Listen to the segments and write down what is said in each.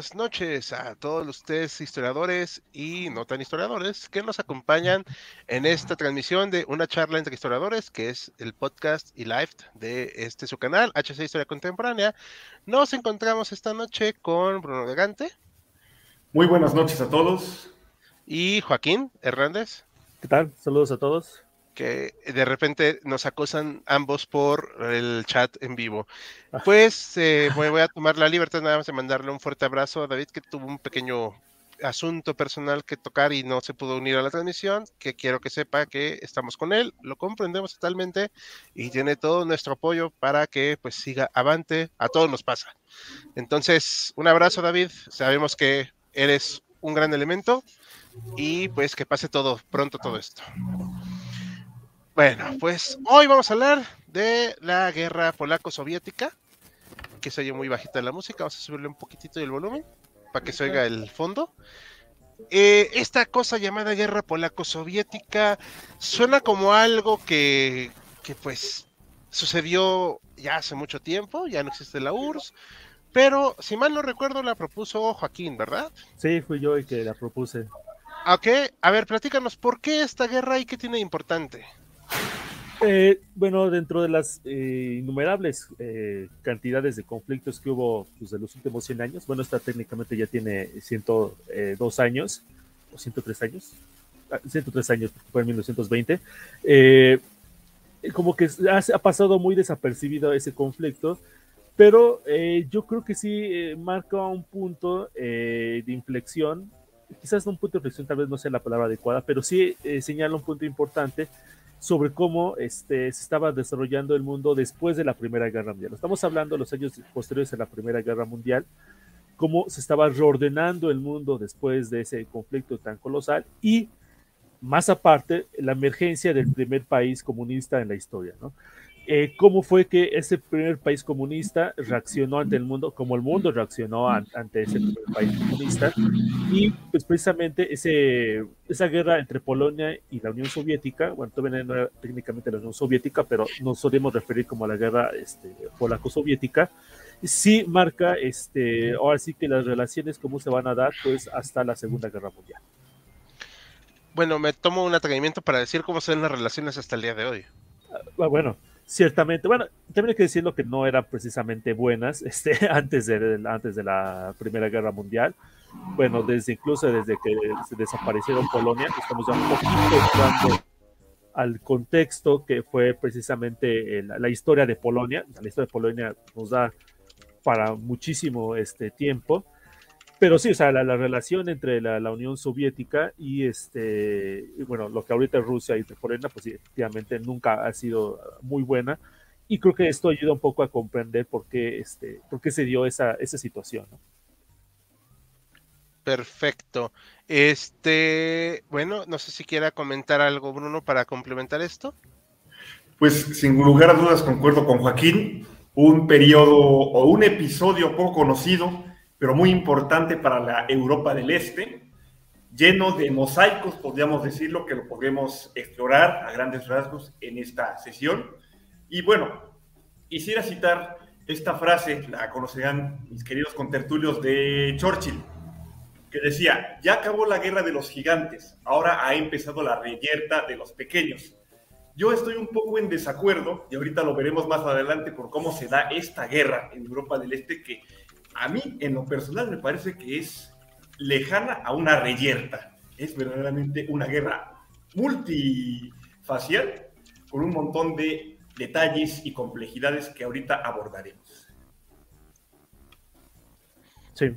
buenas noches a todos ustedes historiadores y no tan historiadores que nos acompañan en esta transmisión de una charla entre historiadores, que es el podcast y live de este su canal, HC Historia Contemporánea. Nos encontramos esta noche con Bruno Gigante. Muy buenas noches a todos. Y Joaquín Hernández. ¿Qué tal? Saludos a todos que de repente nos acosan ambos por el chat en vivo. Ah. Pues eh, voy, a tomar la libertad nada más de mandarle un fuerte abrazo a David que tuvo un pequeño asunto personal que tocar y no se pudo unir a la transmisión, que quiero que sepa que estamos con él, lo comprendemos totalmente y tiene todo nuestro apoyo para que pues siga avante, a todos nos pasa. Entonces, un abrazo David, sabemos que eres un gran elemento y pues que pase todo pronto todo esto. Bueno, pues hoy vamos a hablar de la guerra polaco-soviética, que se oye muy bajita la música, vamos a subirle un poquitito el volumen para que se oiga el fondo. Eh, esta cosa llamada guerra polaco-soviética suena como algo que, que pues sucedió ya hace mucho tiempo, ya no existe la URSS, pero si mal no recuerdo la propuso Joaquín, ¿verdad? Sí, fui yo el que la propuse. Ok, a ver, platícanos, ¿por qué esta guerra y qué tiene de importante? Eh, bueno, dentro de las eh, innumerables eh, cantidades de conflictos que hubo pues, de los últimos 100 años, bueno, esta técnicamente ya tiene 102 años, o 103 años, 103 ah, años, porque fue en 1920, como que ha, pasado muy desapercibido ese conflicto, pero yo creo que sí marca un punto de inflexión, quizás un punto de inflexión tal vez no sea la palabra adecuada, pero sí señala un punto importante sobre cómo este, se estaba desarrollando el mundo después de la Primera Guerra Mundial. Estamos hablando de los años posteriores a la Primera Guerra Mundial, cómo se estaba reordenando el mundo después de ese conflicto tan colosal y más aparte la emergencia del primer país comunista en la historia. ¿no? Eh, cómo fue que ese primer país comunista reaccionó ante el mundo, como el mundo reaccionó ante ese primer país comunista, y pues precisamente ese, esa guerra entre Polonia y la Unión Soviética, bueno, todavía no era técnicamente la Unión Soviética, pero nos solemos referir como a la guerra este, polaco-soviética, sí marca, este, ahora sí que las relaciones cómo se van a dar, pues hasta la Segunda Guerra Mundial. Bueno, me tomo un atrevimiento para decir cómo son las relaciones hasta el día de hoy. Ah, bueno, ciertamente, bueno, también hay que decirlo que no eran precisamente buenas este, antes, de, antes de la Primera Guerra Mundial. Bueno, desde incluso desde que se desaparecieron Polonia, estamos ya un poquito entrando al contexto que fue precisamente la, historia de Polonia. La historia de Polonia nos da para muchísimo este tiempo. Pero sí, o sea, la, relación entre la, Unión Soviética y este, bueno, lo que ahorita es Rusia y Polonia, pues efectivamente nunca ha sido muy buena. Y creo que esto ayuda un poco a comprender por qué, este, por qué se dio esa, esa situación. Perfecto. Este, bueno, no sé si quiera comentar algo, Bruno, para complementar esto. Pues sin lugar a dudas concuerdo con Joaquín, un periodo o un episodio poco conocido pero muy importante para la Europa del Este, lleno de mosaicos, podríamos decirlo, que lo podemos explorar a grandes rasgos en esta sesión. Y bueno, quisiera citar esta frase, la conocerán mis queridos contertulios de Churchill, que decía, ya acabó la guerra de los gigantes, ahora ha empezado la reyerta de los pequeños. Yo estoy un poco en desacuerdo, y ahorita lo veremos más adelante por cómo se da esta guerra en Europa del Este, que a mí en lo personal me parece que es lejana a una reyerta. Es verdaderamente una guerra multifacial con un montón de detalles y complejidades que ahorita abordaremos. Sí.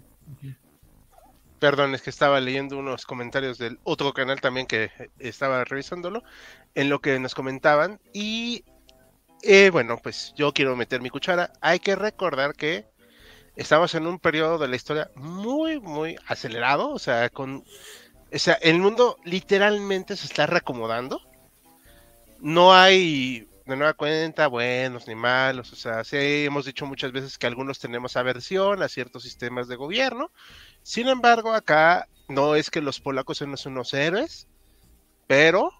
Perdón, es que estaba leyendo unos comentarios del otro canal también que estaba revisándolo, en lo que nos comentaban. Y eh, bueno, pues yo quiero meter mi cuchara. Hay que recordar que estamos en un periodo de la historia muy, muy acelerado, o sea, con, o sea, el mundo literalmente se está reacomodando. No hay de nueva cuenta buenos ni malos, o sea, sí hemos dicho muchas veces que algunos tenemos aversión a ciertos sistemas de gobierno. Sin embargo, acá no es que los polacos sean unos héroes, pero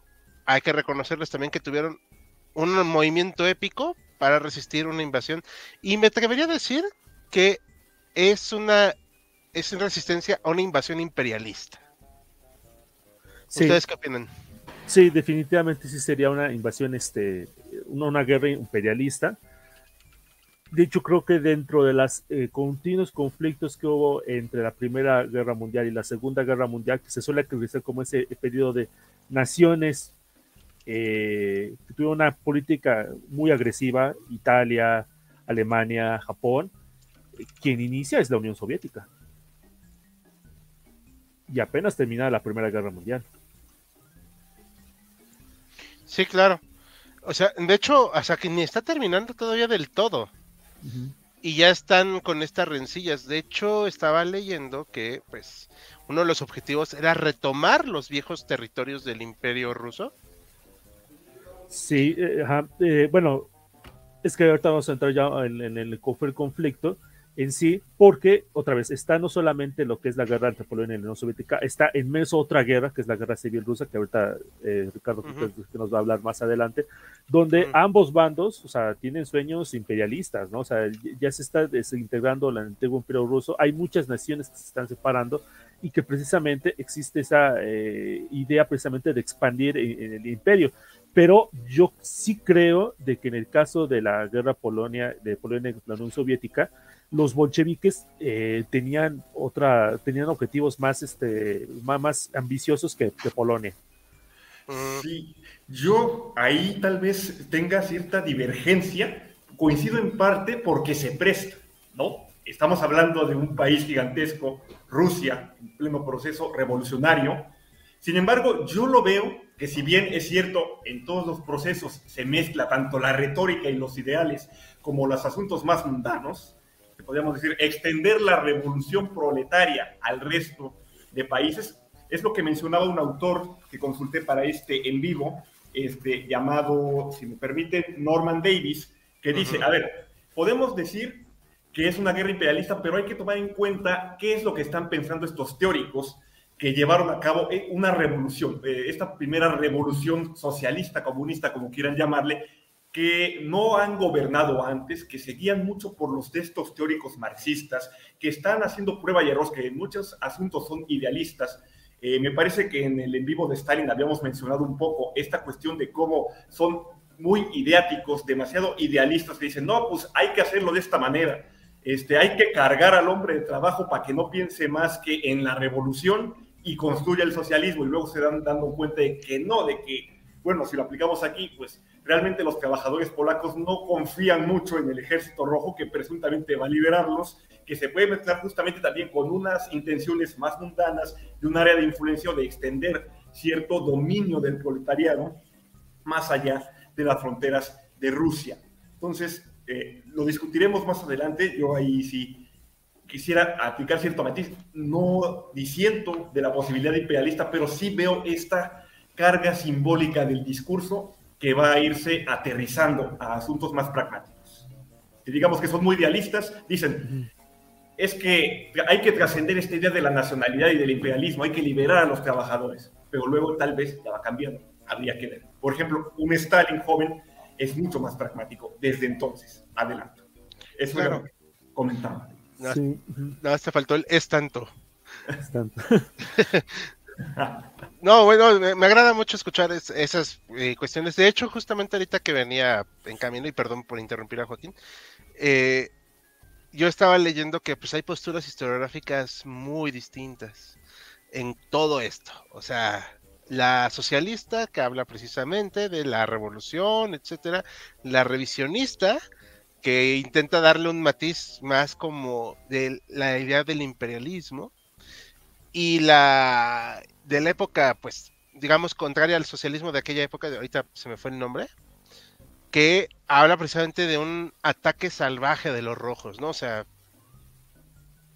hay que reconocerles también que tuvieron un movimiento épico para resistir una invasión. Y me atrevería a decir que es una es en resistencia a una invasión imperialista. ¿Ustedes qué opinan? Sí, definitivamente sí sería una invasión, este, una, guerra imperialista. De hecho, creo que dentro de los eh, continuos conflictos que hubo entre la Primera Guerra Mundial y la Segunda Guerra Mundial, que se suele caracterizar como ese periodo de naciones eh, que tuvieron una política muy agresiva, Italia, Alemania, Japón, quien inicia es la Unión Soviética. Y apenas termina la Primera Guerra Mundial. Sí, claro. O sea, de hecho, hasta que ni está terminando todavía del todo. Y ya están con estas rencillas. De hecho, estaba leyendo que, pues, uno de los objetivos era retomar los viejos territorios del Imperio Ruso. Sí, eh, eh, bueno, es que ahorita vamos a entrar ya en, en el, el conflicto en sí, porque otra vez está no solamente lo que es la guerra entre Polonia y la Unión Soviética, está en medio otra guerra, que es la guerra civil rusa, que ahorita eh, Ricardo que nos va a hablar más adelante, donde ambos bandos, o sea, tienen sueños imperialistas, ¿no? O sea, ya se está desintegrando el antiguo imperio ruso, hay muchas naciones que se están separando y que precisamente existe esa eh, idea precisamente de expandir en el imperio pero yo sí creo de que en el caso de la guerra Polonia, de Polonia y la Unión Soviética, los bolcheviques eh, tenían otra, tenían objetivos más, este, más, ambiciosos que, Polonia. Sí, yo ahí tal vez tenga cierta divergencia, coincido en parte porque se presta, ¿no? Estamos hablando de un país gigantesco, Rusia, en pleno proceso revolucionario. Sin embargo, yo lo veo que si bien es cierto, en todos los procesos se mezcla tanto la retórica y los ideales como los asuntos más mundanos, podríamos decir, extender la revolución proletaria al resto de países, es lo que mencionaba un autor que consulté para este en vivo, este, llamado, si me permite, Norman Davis, que dice, a ver, podemos decir que es una guerra imperialista, pero hay que tomar en cuenta qué es lo que están pensando estos teóricos que llevaron a cabo eh, una revolución, eh, esta primera revolución socialista, comunista, como quieran llamarle, que no han gobernado antes, que seguían mucho por los textos teóricos marxistas, que están haciendo prueba y error, que en muchos asuntos son idealistas. Eh, me parece que en el en vivo de Stalin habíamos mencionado un poco esta cuestión de cómo son muy ideáticos, demasiado idealistas, que dicen, no, pues hay que hacerlo de esta manera. Este, hay que cargar al hombre de trabajo para que no piense más que en la revolución y construya el socialismo y luego se dan dando cuenta de que no, de que, bueno, si lo aplicamos aquí, pues realmente los trabajadores polacos no confían mucho en el ejército rojo que presuntamente va a liberarlos, que se puede mezclar justamente también con unas intenciones más mundanas de un área de influencia o de extender cierto dominio del proletariado más allá de las fronteras de Rusia. Entonces, eh, lo discutiremos más adelante. Yo ahí sí quisiera aplicar cierto matiz. No disiento de la posibilidad imperialista, pero sí veo esta carga simbólica del discurso que va a irse aterrizando a asuntos más pragmáticos. Y digamos que son muy idealistas, dicen, es que hay que trascender esta idea de la nacionalidad y del imperialismo, hay que liberar a los trabajadores, pero luego tal vez ya va cambiando, habría que ver. Por ejemplo, un Stalin joven es mucho más pragmático desde entonces, adelante. Eso claro. comentaba. No, sí. faltó el es tanto. Es tanto. No, bueno, me, agrada mucho escuchar esas eh, cuestiones. De hecho, justamente ahorita que venía en camino, y perdón por interrumpir a Joaquín, eh, yo estaba leyendo que pues hay posturas historiográficas muy distintas en todo esto. O sea, la socialista que habla precisamente de la revolución, etcétera, la revisionista que intenta darle un matiz más como de la idea del imperialismo y la de la época, pues, digamos, contraria al socialismo de aquella época, de ahorita se me fue el nombre, que habla precisamente de un ataque salvaje de los rojos, ¿no? O sea,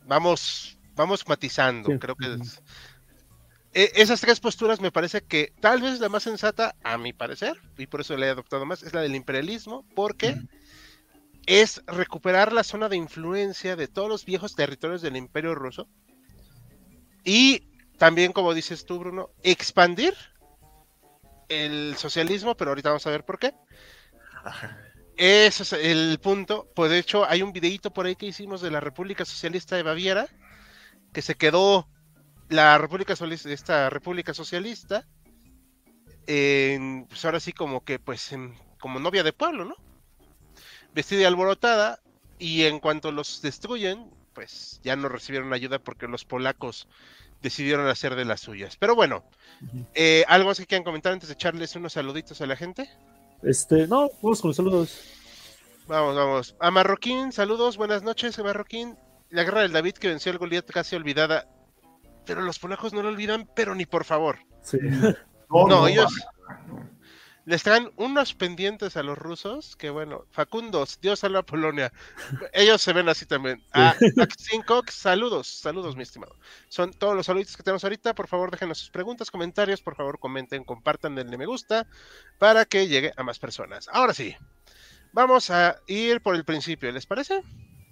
vamos, vamos matizando, creo que e, esas tres posturas me parece que tal vez la más sensata, a mi parecer, y por eso la he adoptado más, es la del imperialismo, porque es recuperar la zona de influencia de todos los viejos territorios del imperio ruso y también, como dices tú, Bruno, expandir el socialismo, pero ahorita vamos a ver por qué. Ese es el punto. Pues de hecho, hay un videíto por ahí que hicimos de la República Socialista de Baviera, que se quedó la República, esta República Socialista, pues ahora sí como que pues como novia de pueblo, ¿no? Vestida y alborotada, y en cuanto los destruyen, pues ya no recibieron ayuda porque los polacos decidieron hacer de las suyas. Pero bueno, eh, ¿algo más que quieran comentar antes de echarles unos saluditos a la gente? Este, no, vamos con los saludos. Vamos, vamos. A Marroquín, saludos, buenas noches, Marroquín. La guerra del David que venció al Goliat casi olvidada. Pero los polacos no lo olvidan, pero ni por favor. Sí. No, ellos les traen unos pendientes a los rusos que bueno, Facundos, Dios salva a Polonia. Ellos se ven así también. A Cox, saludos, saludos, mi estimado. Son todos los saludos que tenemos ahorita. Por favor, déjenos sus preguntas, comentarios, por favor, comenten, compartan, denle me gusta para que llegue a más personas. Ahora sí, vamos a ir por el principio, ¿les parece?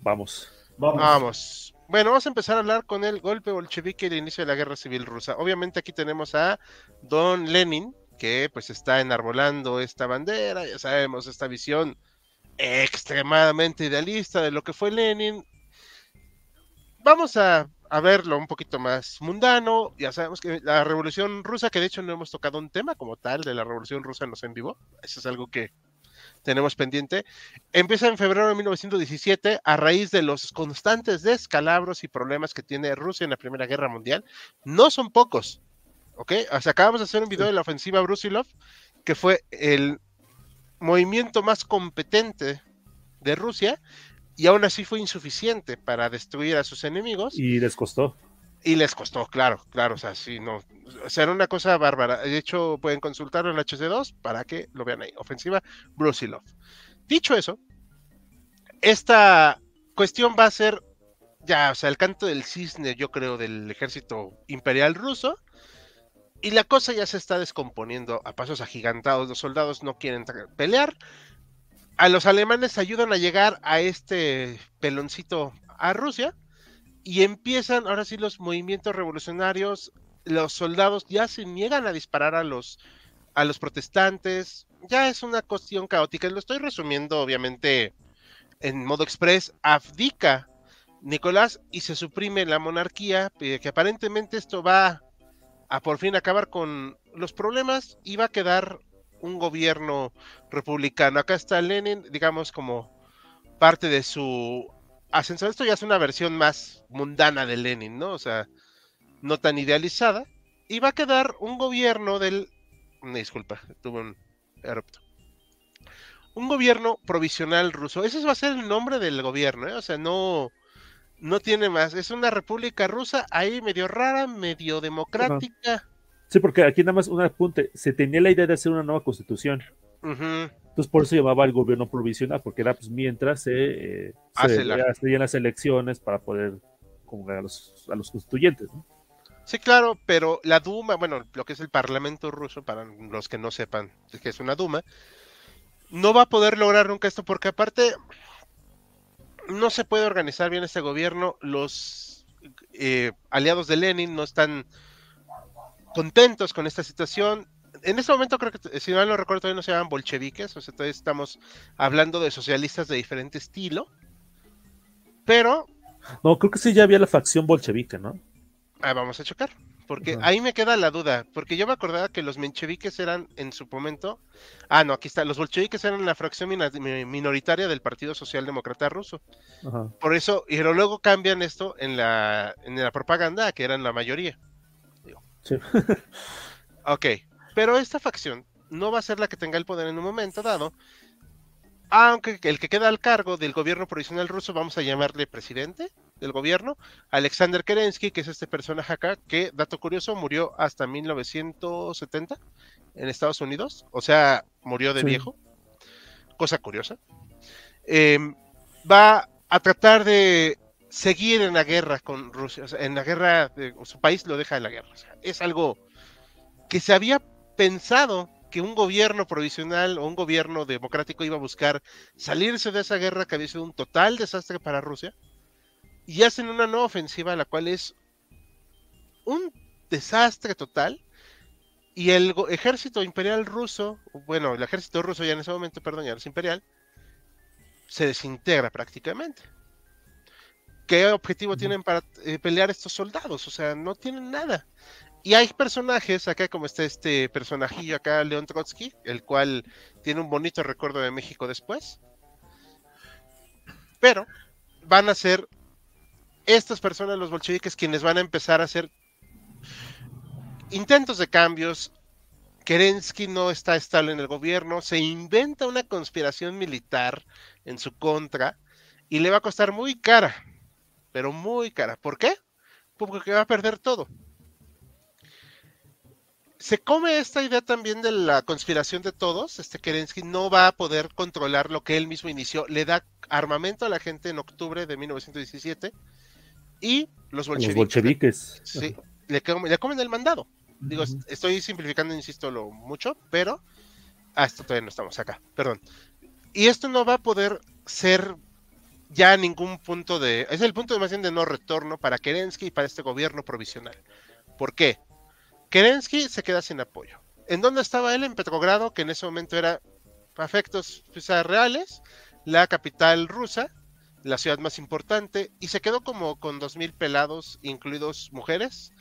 Vamos. Vamos. Vamos. Bueno, vamos a empezar a hablar con el golpe bolchevique y el inicio de la guerra civil rusa. Obviamente aquí tenemos a Don Lenin, que pues está enarbolando esta bandera, ya sabemos, esta visión extremadamente idealista de lo que fue Lenin. Vamos a, a, verlo un poquito más mundano. Ya sabemos que la revolución rusa, que de hecho no hemos tocado un tema como tal de la revolución rusa, nos en vivo. Eso es algo que tenemos pendiente. Empieza en febrero de 1917 a raíz de los constantes descalabros y problemas que tiene Rusia en la Primera Guerra Mundial. No son pocos, ¿ok? O sea, acabamos de hacer un video de la ofensiva Brusilov, que fue el movimiento más competente de Rusia y aún así fue insuficiente para destruir a sus enemigos. Y les costó. Y les costó, claro, claro, o sea, sí, no, o sea, era una cosa bárbara. De hecho, pueden consultarlo en HC2 para que lo vean ahí. Ofensiva Brusilov. Dicho eso, esta cuestión va a ser ya, o sea, el canto del cisne, yo creo, del ejército imperial ruso. Y la cosa ya se está descomponiendo a pasos agigantados. Los soldados no quieren pelear. A los alemanes ayudan a llegar a este peloncito a Rusia y empiezan ahora sí los movimientos revolucionarios, los soldados ya se niegan a disparar a los, a los protestantes, ya es una cuestión caótica, lo estoy resumiendo obviamente en modo express, abdica Nicolás y se suprime la monarquía, eh, que aparentemente esto va a por fin acabar con los problemas y va a quedar un gobierno republicano. Acá está Lenin, digamos, como parte de su Ascenso, esto ya es una versión más mundana de Lenin, ¿no? O sea, no tan idealizada. Y va a quedar un gobierno del. disculpa, tuve un erupto. Un gobierno provisional ruso. Ese va a ser el nombre del gobierno, ¿eh? O sea, no. No tiene más. Es una república rusa ahí medio rara, medio democrática. Sí, porque aquí nada más un apunte. Se tenía la idea de hacer una nueva constitución. Entonces por eso llamaba el gobierno provisional, porque era pues mientras se, eh, hacían las elecciones para poder convocar a los, a los constituyentes. Sí, claro, pero la Duma, bueno, lo que es el Parlamento ruso, para los que no sepan que es una Duma, no va a poder lograr nunca esto, porque aparte no se puede organizar bien este gobierno, los eh, aliados de Lenin no están contentos con esta situación, en este momento creo que, si mal no recuerdo, todavía no se llaman bolcheviques, o sea, todavía estamos hablando de socialistas de diferente estilo, pero... No, creo que sí ya había la facción bolchevique, ¿no? Ah, vamos a checar, porque ahí me queda la duda, porque yo me acordaba que los mencheviques eran en su momento... Ah, no, aquí está, los bolcheviques eran la fracción minoritaria del Partido Socialdemócrata Ruso. Por eso, y luego cambian esto en la, en la propaganda, que eran la mayoría. Sí. ok, pero esta facción no va a ser la que tenga el poder en un momento dado, aunque el que queda al cargo del gobierno provisional ruso, vamos a llamarle presidente del gobierno, Alexander Kerensky, que es este personaje acá, que, dato curioso, murió hasta 1970 en Estados Unidos, o sea, murió de viejo, cosa curiosa. Em, va a tratar de seguir en la guerra con Rusia, o sea, en la guerra, de, su país lo deja en la guerra. es algo que se había pensado que un gobierno provisional o un gobierno democrático iba a buscar salirse de esa guerra que había sido un total desastre para Rusia y hacen una nueva ofensiva la cual es un desastre total y el ejército imperial ruso, bueno, el ejército ruso ya en ese momento, perdón, ya es imperial, se desintegra prácticamente. ¿qué objetivo tienen para eh, pelear estos soldados? O sea, no tienen nada. Y hay personajes acá, como está este personajillo acá, León Trotsky, el cual tiene un bonito recuerdo de México después. Pero van a ser estas personas, los bolcheviques, quienes van a empezar a hacer intentos de cambios. Kerensky no está estable en el gobierno, se inventa una conspiración militar en su contra y le va a costar muy cara, pero muy cara. ¿Por qué? Porque va a perder todo. Se come esta idea también de la conspiración de todos. Este Kerensky no va a poder controlar lo que él mismo inició. Le da armamento a la gente en octubre de 1917 y los bolcheviques. sí, le, comen el mandado. Digo, estoy simplificando, insisto, lo mucho, pero. Ah, esto todavía no estamos acá, perdón. Y esto no va a poder ser ya ningún punto de. Es el punto de más bien de no retorno para Kerensky y para este gobierno provisional. ¿Por qué? Kerensky se queda sin apoyo. ¿En dónde estaba él? En Petrogrado, que en ese momento era, a efectos pues, reales, la capital rusa, la ciudad más importante, y se quedó como con dos mil pelados, incluidos mujeres,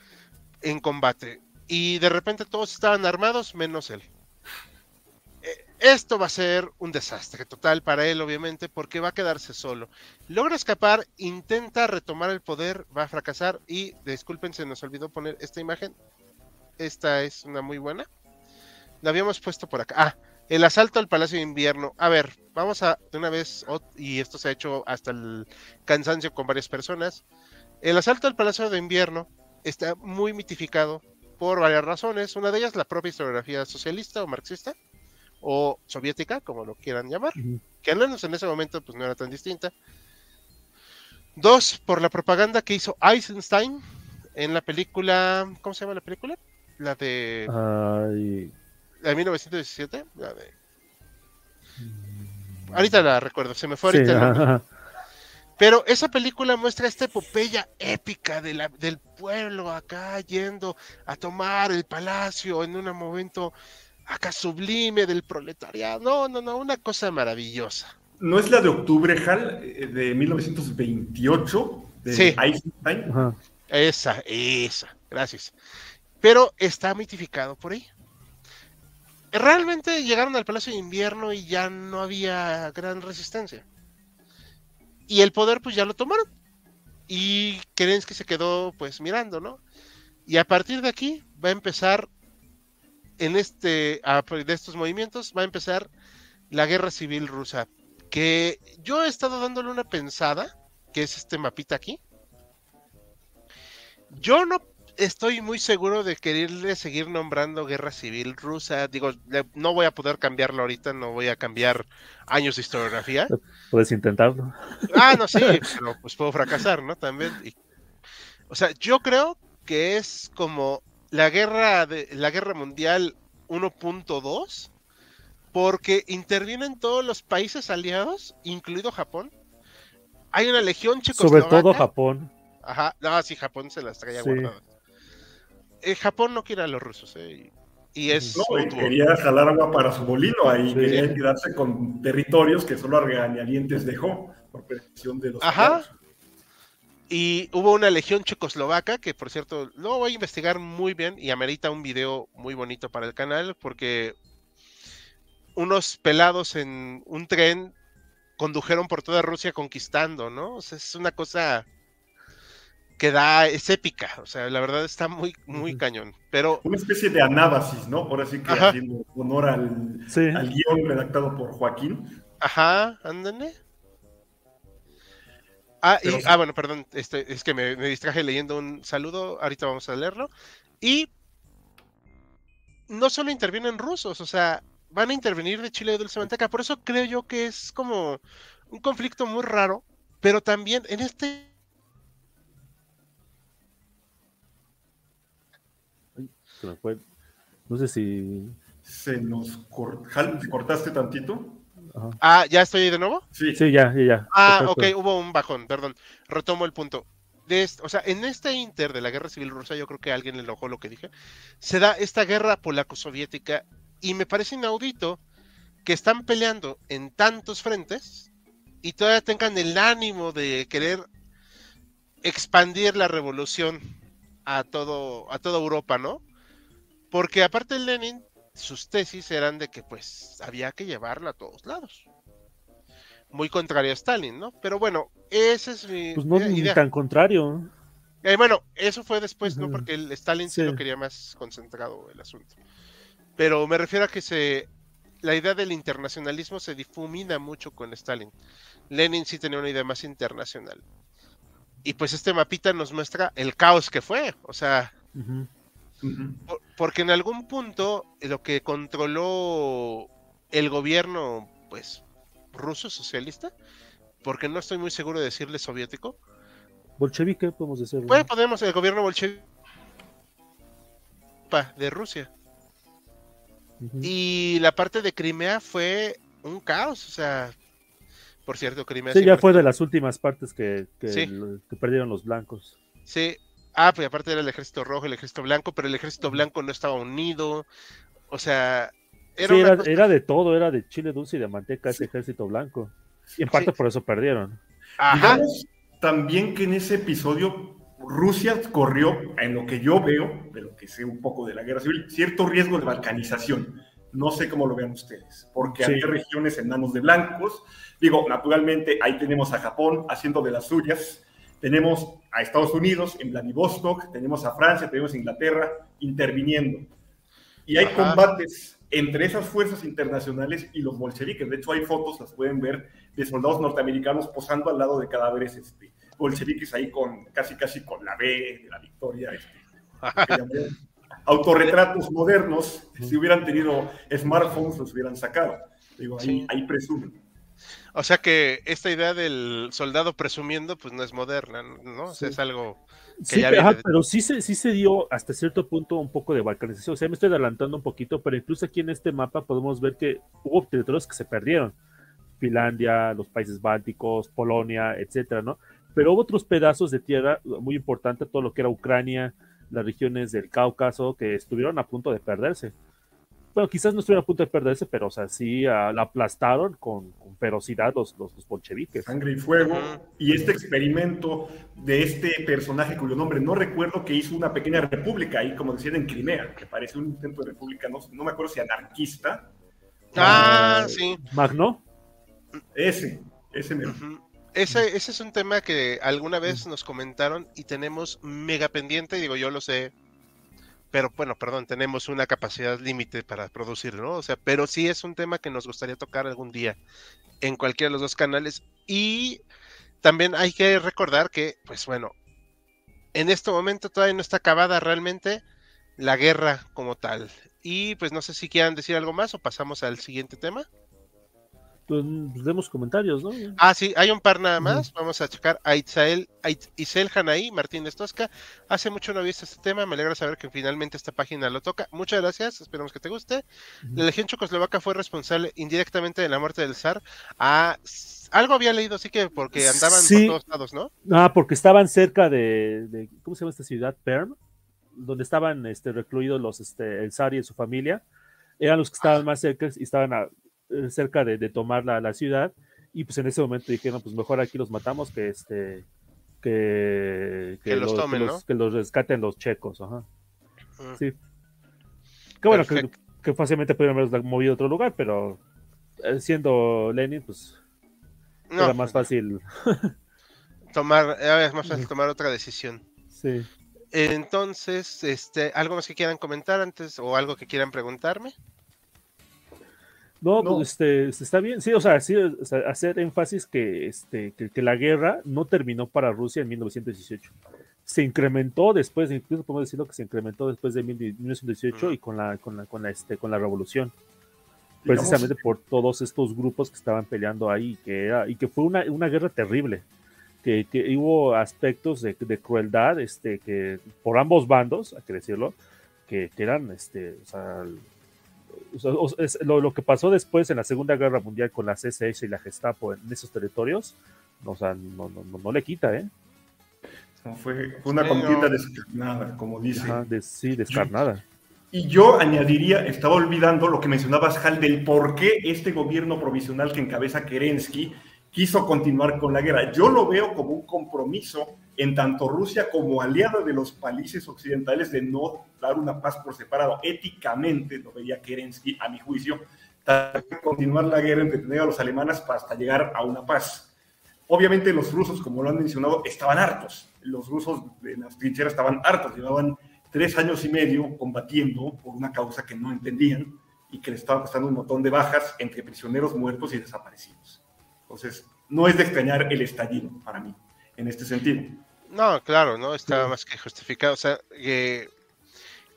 en combate. Y de repente todos estaban armados, menos él. Eh, esto va a ser un desastre total para él, obviamente, porque va a quedarse solo. Logra escapar, intenta retomar el poder, va a fracasar y, disculpen, se nos olvidó poner esta imagen. Esta es una muy buena. La habíamos puesto por acá. Ah, el asalto al Palacio de Invierno. A ver, vamos a de una vez, y esto se ha hecho hasta el cansancio con varias personas. El asalto al Palacio de Invierno está muy mitificado por varias razones. Una de ellas, la propia historiografía socialista o marxista, o soviética, como lo quieran llamar, que al menos en ese momento pues, no era tan distinta. Dos, por la propaganda que hizo Eisenstein en la película. ¿Cómo se llama la película? La de. La de 1917. La de. Ahorita la recuerdo, se me fue ahorita. Pero esa película muestra esta epopeya épica de la, del pueblo acá yendo a tomar el palacio en un momento acá sublime del proletariado. No, no, no, una cosa maravillosa. ¿No es la de octubre, Hal, eh, de 1928? De sí. Eisenstein? Esa, esa, gracias. Pero está mitificado por ahí. Realmente llegaron al Palacio de Invierno y ya no había gran resistencia. Y el poder pues ya lo tomaron. Y Kerensky se quedó pues mirando, ¿no? Y a partir de aquí va a empezar en este de estos movimientos va a empezar la guerra civil rusa, que yo he estado dándole una pensada, que es este mapita aquí. Yo no estoy muy seguro de quererle seguir nombrando guerra civil rusa. Digo, no voy a poder cambiarlo ahorita, no voy a cambiar años de historiografía. Puedes intentarlo. Ah, no, sí, pero pues puedo fracasar, ¿no? También. o sea, yo creo que es como la guerra de la guerra mundial 1.2 porque intervienen todos los países aliados, incluido Japón. Hay una legión checoslovaca. Sobre todo Japón. Ajá, no, sí, Japón se las traía guardadas. Eh, Japón no quiere a los rusos, ¿eh? Y es. No, quería jalar agua para su molino, ahí quería quedarse con territorios que solo Arganialientes dejó por presión de los. Ajá. Y hubo una legión checoslovaca que, por cierto, lo voy a investigar muy bien y amerita un video muy bonito para el canal porque unos pelados en un tren condujeron por toda Rusia conquistando, ¿no? O sea, es una cosa que da, es épica, o sea, la verdad está muy, muy cañón, pero... Una especie de anábasis, ¿no? Ahora sí que haciendo honor al, al, guion redactado por Joaquín. Ajá, ándale. Ah, y, ah, bueno, perdón, este, es que me, distraje leyendo un saludo, ahorita vamos a leerlo. Y no solo intervienen rusos, o sea, van a intervenir de Chile y Dulce Manteca, por eso creo yo que es como un conflicto muy raro, pero también en este No sé si. Se nos cortaste tantito. Ah, ¿ya estoy de nuevo? Sí, sí ya, ya, Ah, ok, hubo un bajón, perdón. Retomo el punto. De o sea, en este inter de la guerra civil rusa, yo creo que alguien le enojó lo que dije, se da esta guerra polaco-soviética y me parece inaudito que están peleando en tantos frentes y todavía tengan el ánimo de querer expandir la revolución a todo, a toda Europa, ¿no? Porque aparte de Lenin, sus tesis eran de que pues había que llevarla a todos lados. Muy contrario a Stalin, ¿no? Pero bueno, ese es mi Pues no ni idea. tan contrario. Eh, bueno, eso fue después, ¿no? Porque el Stalin sí. Sí. lo quería más concentrado el asunto. Pero me refiero a que se la idea del internacionalismo se difumina mucho con Stalin. Lenin sí tenía una idea más internacional. Y pues este mapita nos muestra el caos que fue. O sea, Por- porque en algún punto eh, lo que controló el gobierno, pues, ruso socialista, porque no estoy muy seguro de decirle soviético, Bolchevique, podemos decirlo. pues podemos, el gobierno bolchevique de Rusia. Y la parte de Crimea fue un caos, o sea, por cierto, Crimea Sí, ya fue de las últimas partes que, que, Sí. lo- que perdieron los blancos. Sí, ah, pues aparte era el ejército rojo, el ejército blanco, pero el ejército blanco no estaba unido, o sea, era sí, era, cosa- era de todo, era de chile dulce y de manteca ese ejército blanco. Y en parte Sí. por eso perdieron. Ajá, Digamos también que en ese episodio Rusia corrió, en lo que yo veo, de lo que sé un poco de la guerra civil, cierto riesgo de balcanización. No sé cómo lo vean ustedes, porque Sí. había regiones en manos de blancos. Digo, naturalmente, ahí tenemos a Japón haciendo de las suyas. Tenemos a Estados Unidos en Vladivostok, tenemos a Francia, tenemos a Inglaterra interviniendo. Y hay Ajá. combates entre esas fuerzas internacionales y los bolcheviques. De hecho, hay fotos, las pueden ver, de soldados norteamericanos posando al lado de cadáveres este, bolcheviques ahí con casi casi con la B de la victoria. Este, autorretratos modernos. Si hubieran tenido smartphones, los hubieran sacado. Digo, ahí, Sí. ahí presumen. O sea que esta idea del soldado presumiendo, pues no es moderna, ¿no? O sea, Sí. es algo Sí, ya viene pero sí se, sí se dio hasta cierto punto un poco de balcanización. O sea, me estoy adelantando un poquito, pero incluso aquí en este mapa podemos ver que hubo territorios que se perdieron. Finlandia, los países bálticos, Polonia, etcétera, ¿no? Pero hubo otros pedazos de tierra muy importantes, todo lo que era Ucrania, las regiones del Cáucaso, que estuvieron a punto de perderse. Bueno, quizás no estuvieron a punto de perderse, pero o sea, sí ah, la aplastaron con, con ferocidad los, los, los bolcheviques. Sangre y fuego. Y este experimento de este personaje cuyo nombre no recuerdo que hizo una pequeña república ahí, como decían en Crimea, que parece un intento de república, no, no me acuerdo si anarquista. Ah, Ah, sí. Magno, Ese, ese me... Ese, ese es un tema que alguna vez nos comentaron y tenemos mega pendiente, digo, yo lo sé, pero bueno, perdón, tenemos una capacidad límite para producir, ¿no? O sea, pero sí es un tema que nos gustaría tocar algún día en cualquiera de los dos canales. Y también hay que recordar que, pues bueno, en este momento todavía no está acabada realmente la guerra como tal. Y pues no sé si quieran decir algo más o pasamos al siguiente tema. Pues, demos comentarios, ¿no? Ah, sí, hay un par nada más. Vamos a checar a Itzael, a It- Isel Hanaí Martínez Tosca. Hace mucho no he visto este tema. Me alegra saber que finalmente esta página lo toca. Muchas gracias. Esperamos que te guste. La Legión Checoslovaca fue responsable indirectamente de la muerte del zar. Ah, algo había leído, así que porque andaban Sí. por todos lados, ¿no? Ah, porque estaban cerca de, de- ¿cómo se llama esta ciudad? Perm, donde estaban este, recluidos los, este, el zar y su familia. Eran los que estaban más cerca y estaban a- cerca de, de tomar la, la ciudad. Y pues en ese momento dijeron, pues mejor aquí los matamos que este que, Que los tomen, que ¿no? los, que los rescaten los checos. Ajá. Mm. Sí. Que bueno, que, que fácilmente pudieron haberlos movido a otro lugar, pero eh, siendo Lenin, pues No, era más fácil. tomar, era más fácil tomar otra decisión. Sí. Entonces, este, ¿algo más que quieran comentar antes o algo que quieran preguntarme? No, No. pues este, este, está bien, sí, o sea, sí, o sea, hacer énfasis que, este, que, que la guerra no terminó para Rusia en 1918. Se incrementó después, incluso podemos decirlo que se incrementó después de mil- 1918 y con la, con la, con la, este, con la revolución. Digamos- Precisamente por todos estos grupos que estaban peleando ahí, que era, y que fue una, una guerra terrible. Que, que hubo aspectos de, de crueldad, este, que por ambos bandos, hay que decirlo, que, que eran, este, o sea, o es- lo, lo que pasó después en la Segunda Guerra Mundial con la SS y la Gestapo en esos territorios, o sea, no, no, no, no le quita, ¿eh? Fue, fue una Sí, contienda no. descarnada, como dice. Ajá, de- sí, descarnada. Y yo añadiría, estaba olvidando lo que mencionabas, Hal, del por qué este gobierno provisional que encabeza Kerensky quiso continuar con la guerra. Yo lo veo como un compromiso en tanto Rusia como aliada de los países occidentales de no dar una paz por separado. Éticamente, lo veía Kerensky, a mi juicio, continuar la guerra, entretener a los alemanes hasta llegar a una paz. Obviamente los rusos, como lo han mencionado, estaban hartos. Los rusos en las trincheras estaban hartos, llevaban tres años y medio combatiendo por una causa que no entendían y que les estaba costando un montón de bajas entre prisioneros muertos y desaparecidos. Entonces, no es de extrañar el estallido para mí, en este sentido. No, claro, no está más que justificado. O sea, que,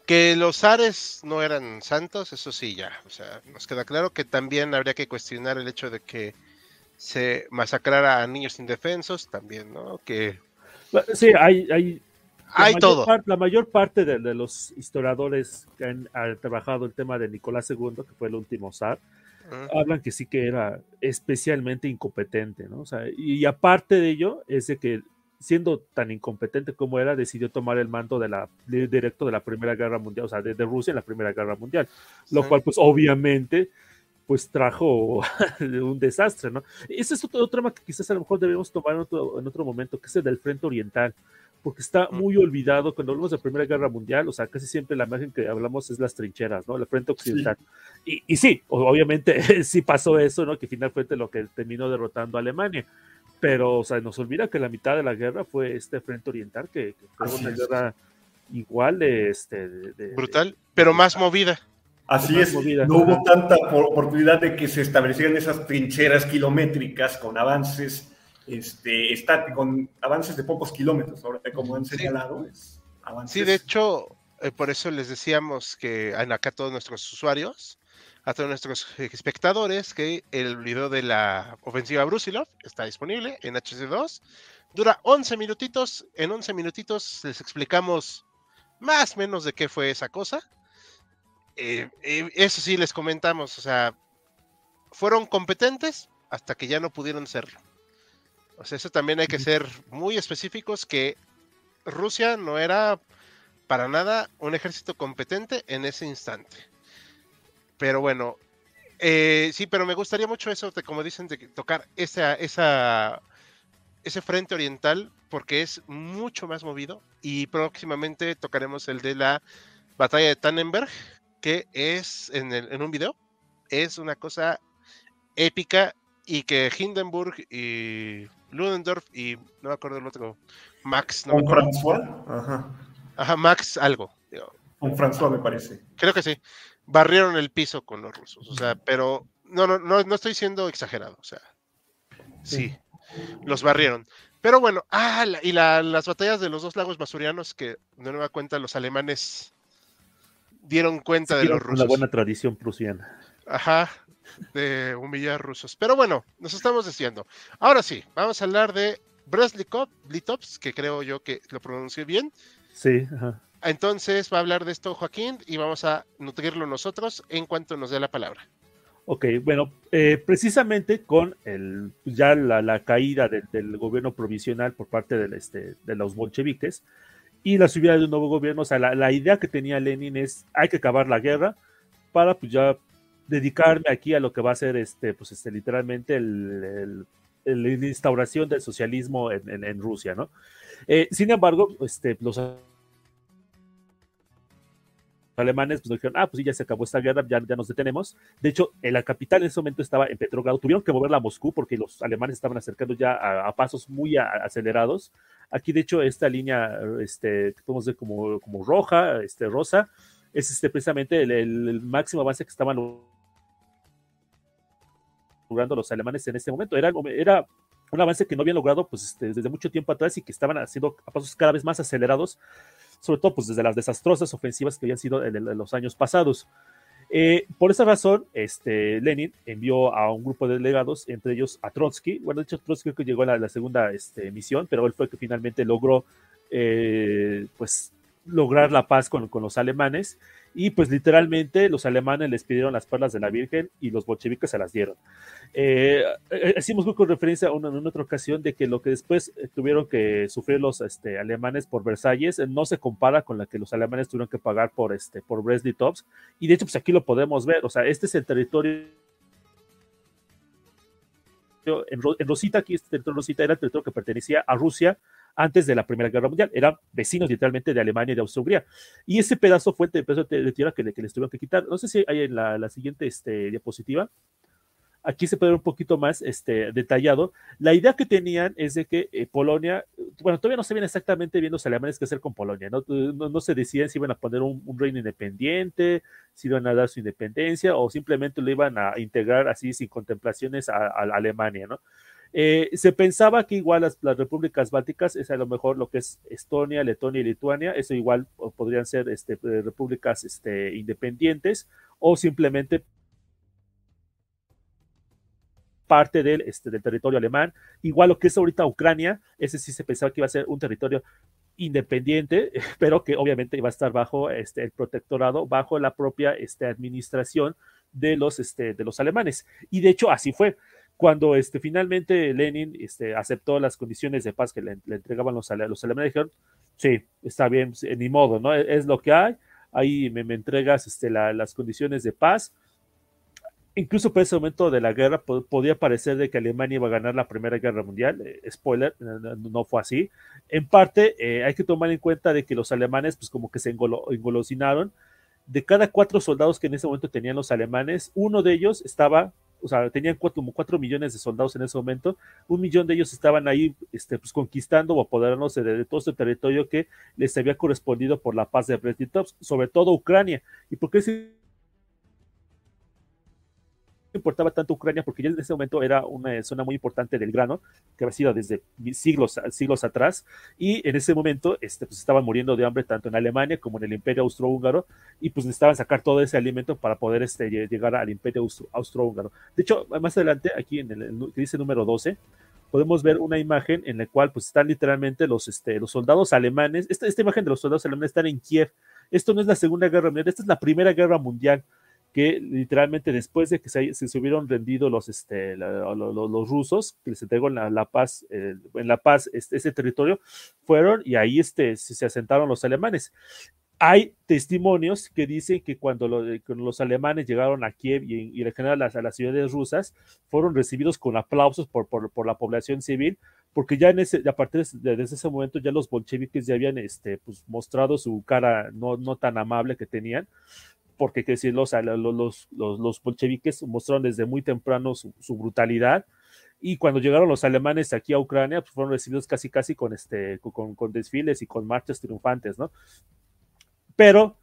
que los Ares no eran santos, eso sí, ya. O sea, nos queda claro que también habría que cuestionar el hecho de que se masacrara a niños indefensos, también, ¿no? Que. Sí, hay, hay hay todo. la mayor parte de, los historiadores que han, han, trabajado el tema de Nicolás II, que fue el último zar, hablan que sí que era especialmente incompetente, ¿no? O sea, y, aparte de ello, es de que siendo tan incompetente como era, decidió tomar el mando de la, directo de la Primera Guerra Mundial, o sea, de, Rusia en la Primera Guerra Mundial, lo cual pues obviamente pues trajo un desastre, ¿no? Ese es otro, tema que quizás a lo mejor debemos tomar en otro, en otro momento, que es el del Frente Oriental porque está muy olvidado cuando hablamos de Primera Guerra Mundial, o sea, casi siempre la imagen que hablamos es las trincheras, ¿no? La frente occidental. Y, y, sí, obviamente sí pasó eso, ¿no? Que finalmente lo que terminó derrotando a Alemania. Pero, o sea, nos olvida que la mitad de la guerra fue este frente oriental, que, fue una guerra igual de, este, Brutal, pero más movida. Así es, no hubo tanta oportunidad de que se establecieran esas trincheras kilométricas con avances este, está con avances de pocos kilómetros, ahora como han señalado. Sí, sí de hecho, eh, por eso les decíamos que acá a todos nuestros usuarios, a todos nuestros espectadores, que el video de la ofensiva Brusilov está disponible en HC2. Dura 11 minutitos. En 11 minutitos les explicamos más o menos de qué fue esa cosa. Eh, eh, eso sí les comentamos, o sea, fueron competentes hasta que ya no pudieron serlo. O sea, eso también hay que ser muy específicos que Rusia no era para nada un ejército competente en ese instante. Pero bueno, eh, sí, pero me gustaría mucho eso, de, como dicen, de tocar esa, esa, ese frente oriental, porque es mucho más movido. Y próximamente tocaremos el de la batalla de Tannenberg, que es en, el, en un video. Es una cosa épica y que Hindenburg y Ludendorff y no me acuerdo el otro, Max. No Con François, ajá. Ajá, Max algo. Con François me parece. Creo que sí. Barrieron el piso con los rusos, o sea, pero no, no, no, no estoy siendo exagerado, o sea, sí, los barrieron. Pero bueno, ah, y las batallas de los dos lagos masurianos que de nueva cuenta los alemanes dieron cuenta de los rusos. Una buena tradición prusiana. Ajá, de humillar rusos. Pero bueno, nos estamos diciendo. Ahora sí, vamos a hablar de Breslikov, Litovs, que creo yo que lo pronuncié bien. Sí. Entonces va a hablar de esto Joaquín y vamos a nutrirlo nosotros en cuanto nos dé la palabra. Ok, bueno, eh, precisamente con el, ya la, caída del gobierno provisional por parte del, este, de los bolcheviques y la subida de un nuevo gobierno, o sea, la, la, idea que tenía Lenin es hay que acabar la guerra para pues ya dedicarme aquí a lo que va a ser este, pues este, literalmente el, la instauración del socialismo en, Rusia, ¿no? Eh, sin embargo, este, los alemanes pues dijeron, ah, pues sí, ya se acabó esta guerra, ya, ya nos detenemos. De hecho, en la capital en ese momento estaba en Petrogrado, tuvieron que moverla a Moscú porque los alemanes estaban acercando ya a, pasos muy acelerados. Aquí, de hecho, esta línea, este, podemos ver como, como roja, este, rosa, es este, precisamente el, el máximo avance que estaban logrando los alemanes en este momento. Era, era un avance que no habían logrado pues, este, desde mucho tiempo atrás y que estaban haciendo a pasos cada vez más acelerados, sobre todo pues, desde las desastrosas ofensivas que habían sido en, los años pasados. Eh, por esa razón, este, Lenin envió a un grupo de delegados, entre ellos a Trotsky. Bueno, de hecho, Trotsky creo que llegó a la, segunda este, misión, pero él fue el que finalmente logró eh, pues, lograr la paz con, con los alemanes y pues literalmente los alemanes les pidieron las perlas de la Virgen y los bolcheviques se las dieron. Eh, eh hicimos con referencia una, en otra ocasión de que lo que después eh, tuvieron que sufrir los este, alemanes por Versalles eh, no se compara con la que los alemanes tuvieron que pagar por, este, por Brest-Litovsk y de hecho pues aquí lo podemos ver, o sea, este es el territorio en, Rosita, aquí este territorio Rosita era el territorio que pertenecía a Rusia antes de la Primera Guerra Mundial. Eran vecinos literalmente de Alemania y de Austria-Hungría. Y ese pedazo fue el pedazo de, tierra que, les tuvieron que quitar. No sé si hay en la, siguiente este, diapositiva aquí se puede ver un poquito más este, detallado. La idea que tenían es de que eh, Polonia, bueno, todavía no sabían exactamente bien los alemanes qué hacer con Polonia, no, no, se decían si iban a poner un, reino independiente, si iban a dar su independencia o simplemente lo iban a integrar así sin contemplaciones a, Alemania, ¿no? Eh, se pensaba que igual las, repúblicas bálticas es a lo mejor lo que es Estonia, Letonia y Lituania, eso igual podrían ser este, repúblicas este, independientes o simplemente parte del, este, del territorio alemán. Igual lo que es ahorita Ucrania, ese sí se pensaba que iba a ser un territorio independiente, pero que obviamente iba a estar bajo este, el protectorado, bajo la propia administración de los alemanes. Y de hecho así fue. Cuando este, finalmente Lenin este, aceptó las condiciones de paz que le, entregaban los, los alemanes, dijeron, sí, está bien, ni modo, ¿no? Es, lo que hay, ahí me, entregas este, las condiciones de paz, incluso por ese momento de la guerra podía parecer de que Alemania iba a ganar la Primera Guerra Mundial. Eh, spoiler, no, fue así. En parte, eh, hay que tomar en cuenta de que los alemanes, pues como que se engolosinaron. De cada cuatro soldados que en ese momento tenían los alemanes, uno de ellos estaba, o sea, tenían cuatro, como cuatro millones de soldados en ese momento, un millón de ellos estaban ahí este, pues, conquistando o apoderándose de, todo ese territorio que les había correspondido por la paz de Brest-Litovsk, sobre todo Ucrania. ¿Y por qué importaba tanto Ucrania porque ya en ese momento era una zona muy importante del grano, que había sido desde siglos, siglos atrás, y en ese momento este, pues, estaban muriendo de hambre tanto en Alemania como en el Imperio Austrohúngaro, y pues necesitaban sacar todo ese alimento para poder este, llegar al Imperio Austrohúngaro. De hecho, más adelante, aquí en el que dice número 12, podemos ver una imagen en la cual pues están literalmente los, este, los soldados alemanes, esta, esta imagen de los soldados alemanes están en Kiev, esto no es la Segunda Guerra Mundial, esta es la Primera Guerra Mundial, que literalmente después de que se, se hubieron rendido los, este, los, rusos, que les entregó la, la paz, eh, en La Paz este, ese territorio, fueron y ahí este, se asentaron los alemanes. Hay testimonios que dicen que cuando, los alemanes llegaron a Kiev y, en general a, las ciudades rusas, fueron recibidos con aplausos por, por, la población civil, porque ya en ese, a partir de, desde ese momento ya los bolcheviques ya habían este, pues, mostrado su cara no, no tan amable que tenían, porque que decir, los, los, los, bolcheviques mostraron desde muy temprano su, brutalidad y cuando llegaron los alemanes aquí a Ucrania, pues fueron recibidos casi casi con, este, con, con desfiles y con marchas triunfantes, ¿no? Pero,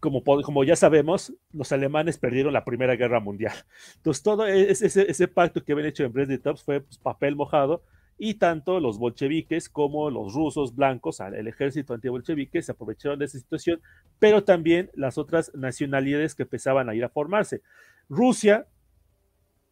como, como ya sabemos, los alemanes perdieron la Primera Guerra Mundial. Entonces, todo e, ese, ese, pacto que habían hecho en Brest-Litovsk fue pues, papel mojado y tanto los bolcheviques como los rusos blancos, el ejército antibolchevique, se aprovecharon de esa situación, pero también las otras nacionalidades que empezaban a ir a formarse. Rusia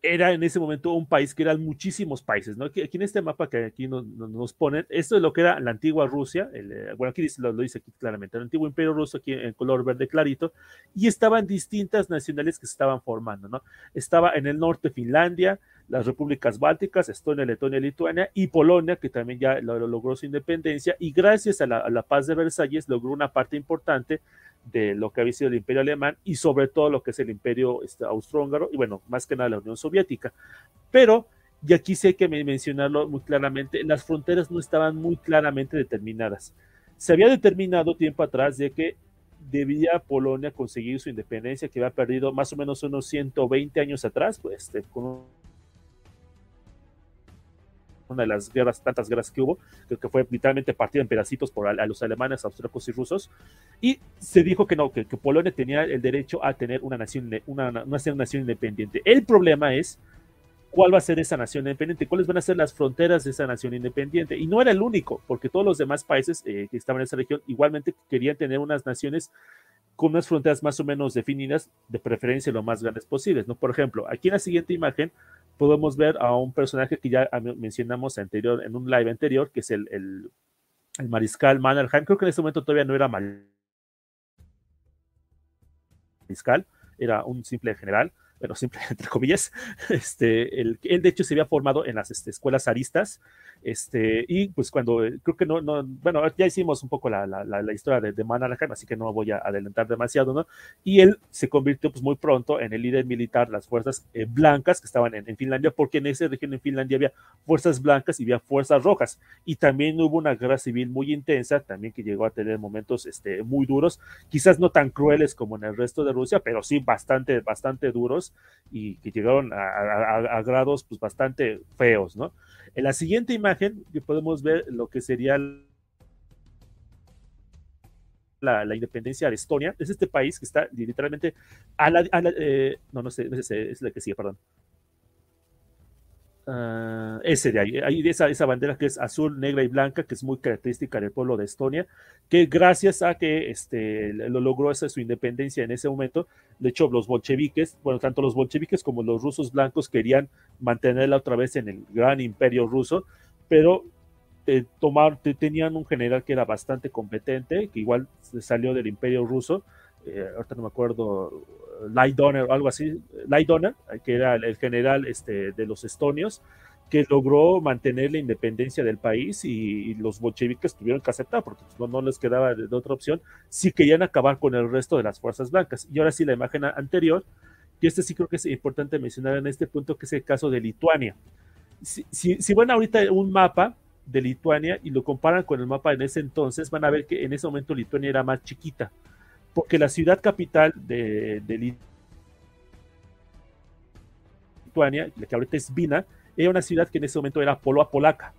era en ese momento un país que eran muchísimos países, ¿no? Aquí, en este mapa que aquí nos, ponen, esto es lo que era la antigua Rusia, eh, bueno, aquí lo, lo, dice aquí claramente, el antiguo imperio ruso aquí en color verde clarito, y estaban distintas nacionalidades que se estaban formando, ¿no? Estaba en el norte Finlandia, las repúblicas bálticas, Estonia, Letonia, Lituania y Polonia, que también ya logró su independencia, y gracias a la, paz de Versalles logró una parte importante de lo que había sido el imperio alemán y sobre todo lo que es el imperio este, austrohúngaro y bueno, más que nada la Unión Soviética. Pero, y aquí sé que mencionarlo muy claramente, las fronteras no estaban muy claramente determinadas. Se había determinado tiempo atrás de que debía Polonia conseguir su independencia, que había perdido más o menos unos 120 años atrás, pues este, con una de las guerras, tantas guerras que hubo, que, fue literalmente partida en pedacitos por a, los alemanes, austríacos y rusos, y se dijo que no, que, Polonia tenía el derecho a tener una nación, una, una, nación independiente. El problema es cuál va a ser esa nación independiente, cuáles van a ser las fronteras de esa nación independiente. Y no era el único, porque todos los demás países eh, que estaban en esa región igualmente querían tener unas naciones con unas fronteras más o menos definidas, de preferencia lo más grandes posibles. ¿no? Por ejemplo, aquí en la siguiente imagen podemos ver a un personaje que ya mencionamos anterior, en un live anterior, que es el, el, mariscal Mannerheim. Creo que en ese momento todavía no era mariscal, era un simple general. bueno, siempre entre comillas, este, él, de hecho se había formado en las este, escuelas aristas, este, y pues cuando, eh, creo que no, no bueno, ya hicimos un poco la, la, la historia de, de así que no voy a adelantar demasiado, ¿no? Y él se convirtió pues muy pronto en el líder militar de las fuerzas eh, blancas que estaban en, en, Finlandia, porque en esa región en Finlandia había fuerzas blancas y había fuerzas rojas, y también hubo una guerra civil muy intensa, también que llegó a tener momentos este, muy duros, quizás no tan crueles como en el resto de Rusia, pero sí bastante, bastante duros, y que llegaron a, grados pues bastante feos, ¿no? En la siguiente imagen podemos ver lo que sería la, independencia de Estonia. Es este país que está literalmente a la... Eh, no, no sé, es la que sigue, perdón. Uh, ese de ahí, ahí esa, esa bandera que es azul, negra y blanca, que es muy característica del pueblo de Estonia, que gracias a que este, lo logró esa, su independencia en ese momento, de hecho los bolcheviques, bueno, tanto los bolcheviques como los rusos blancos querían mantenerla otra vez en el gran imperio ruso, pero eh, tomar, tenían un general que era bastante competente, que igual salió del imperio ruso, eh, ahorita no me acuerdo, Light Donner o algo así, Light Donner, que era el general este, de los estonios, que logró mantener la independencia del país y, los bolcheviques tuvieron que aceptar porque pues, no, les quedaba de, otra opción si querían acabar con el resto de las fuerzas blancas. Y ahora sí, la imagen anterior, y este sí creo que es importante mencionar en este punto, que es el caso de Lituania. Si, si, si ahorita un mapa de Lituania y lo comparan con el mapa en ese entonces, van a ver que en ese momento Lituania era más chiquita porque la ciudad capital de, Lituania, la que ahorita es Vina, era una ciudad que en ese momento era polo a polaca.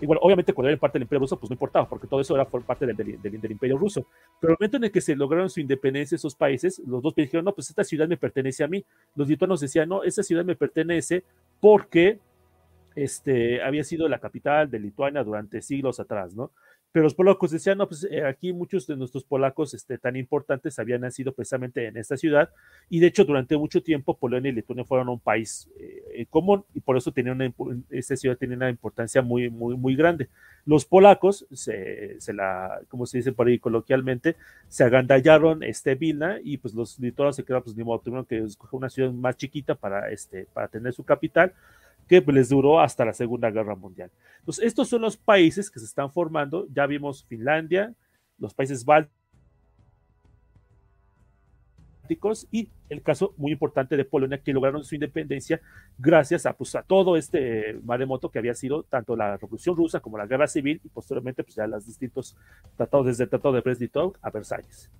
Bueno, obviamente cuando era parte del imperio ruso, pues no importaba, porque todo eso era parte del, imperio ruso. Pero el momento en el que se lograron su independencia esos países, los dos dijeron, no, pues esta ciudad me pertenece a mí. Los lituanos decían, no, esta ciudad me pertenece porque este, había sido la capital de Lituania durante siglos atrás, ¿no? Pero los polacos decían, no, pues eh, aquí muchos de nuestros polacos este, tan importantes habían nacido precisamente en esta ciudad, y de hecho durante mucho tiempo Polonia y Lituania fueron un país eh, común, y por eso tenía una, esta ciudad tenía una importancia muy, muy, muy grande. Los polacos, se, se la, como se dice por ahí coloquialmente, se agandallaron este Vilna, y pues los lituanos se quedaron, pues ni modo, tuvieron que escoger una ciudad más chiquita para, este, para tener su capital, que les duró hasta la Segunda Guerra Mundial. Entonces, estos son los países que se están formando. Ya vimos Finlandia, los países bálticos y el caso muy importante de Polonia que lograron su independencia gracias a, pues, a todo este maremoto que había sido tanto la Revolución Rusa como la Guerra Civil y posteriormente pues ya los distintos tratados desde el Tratado de Brest-Litovsk a Versalles.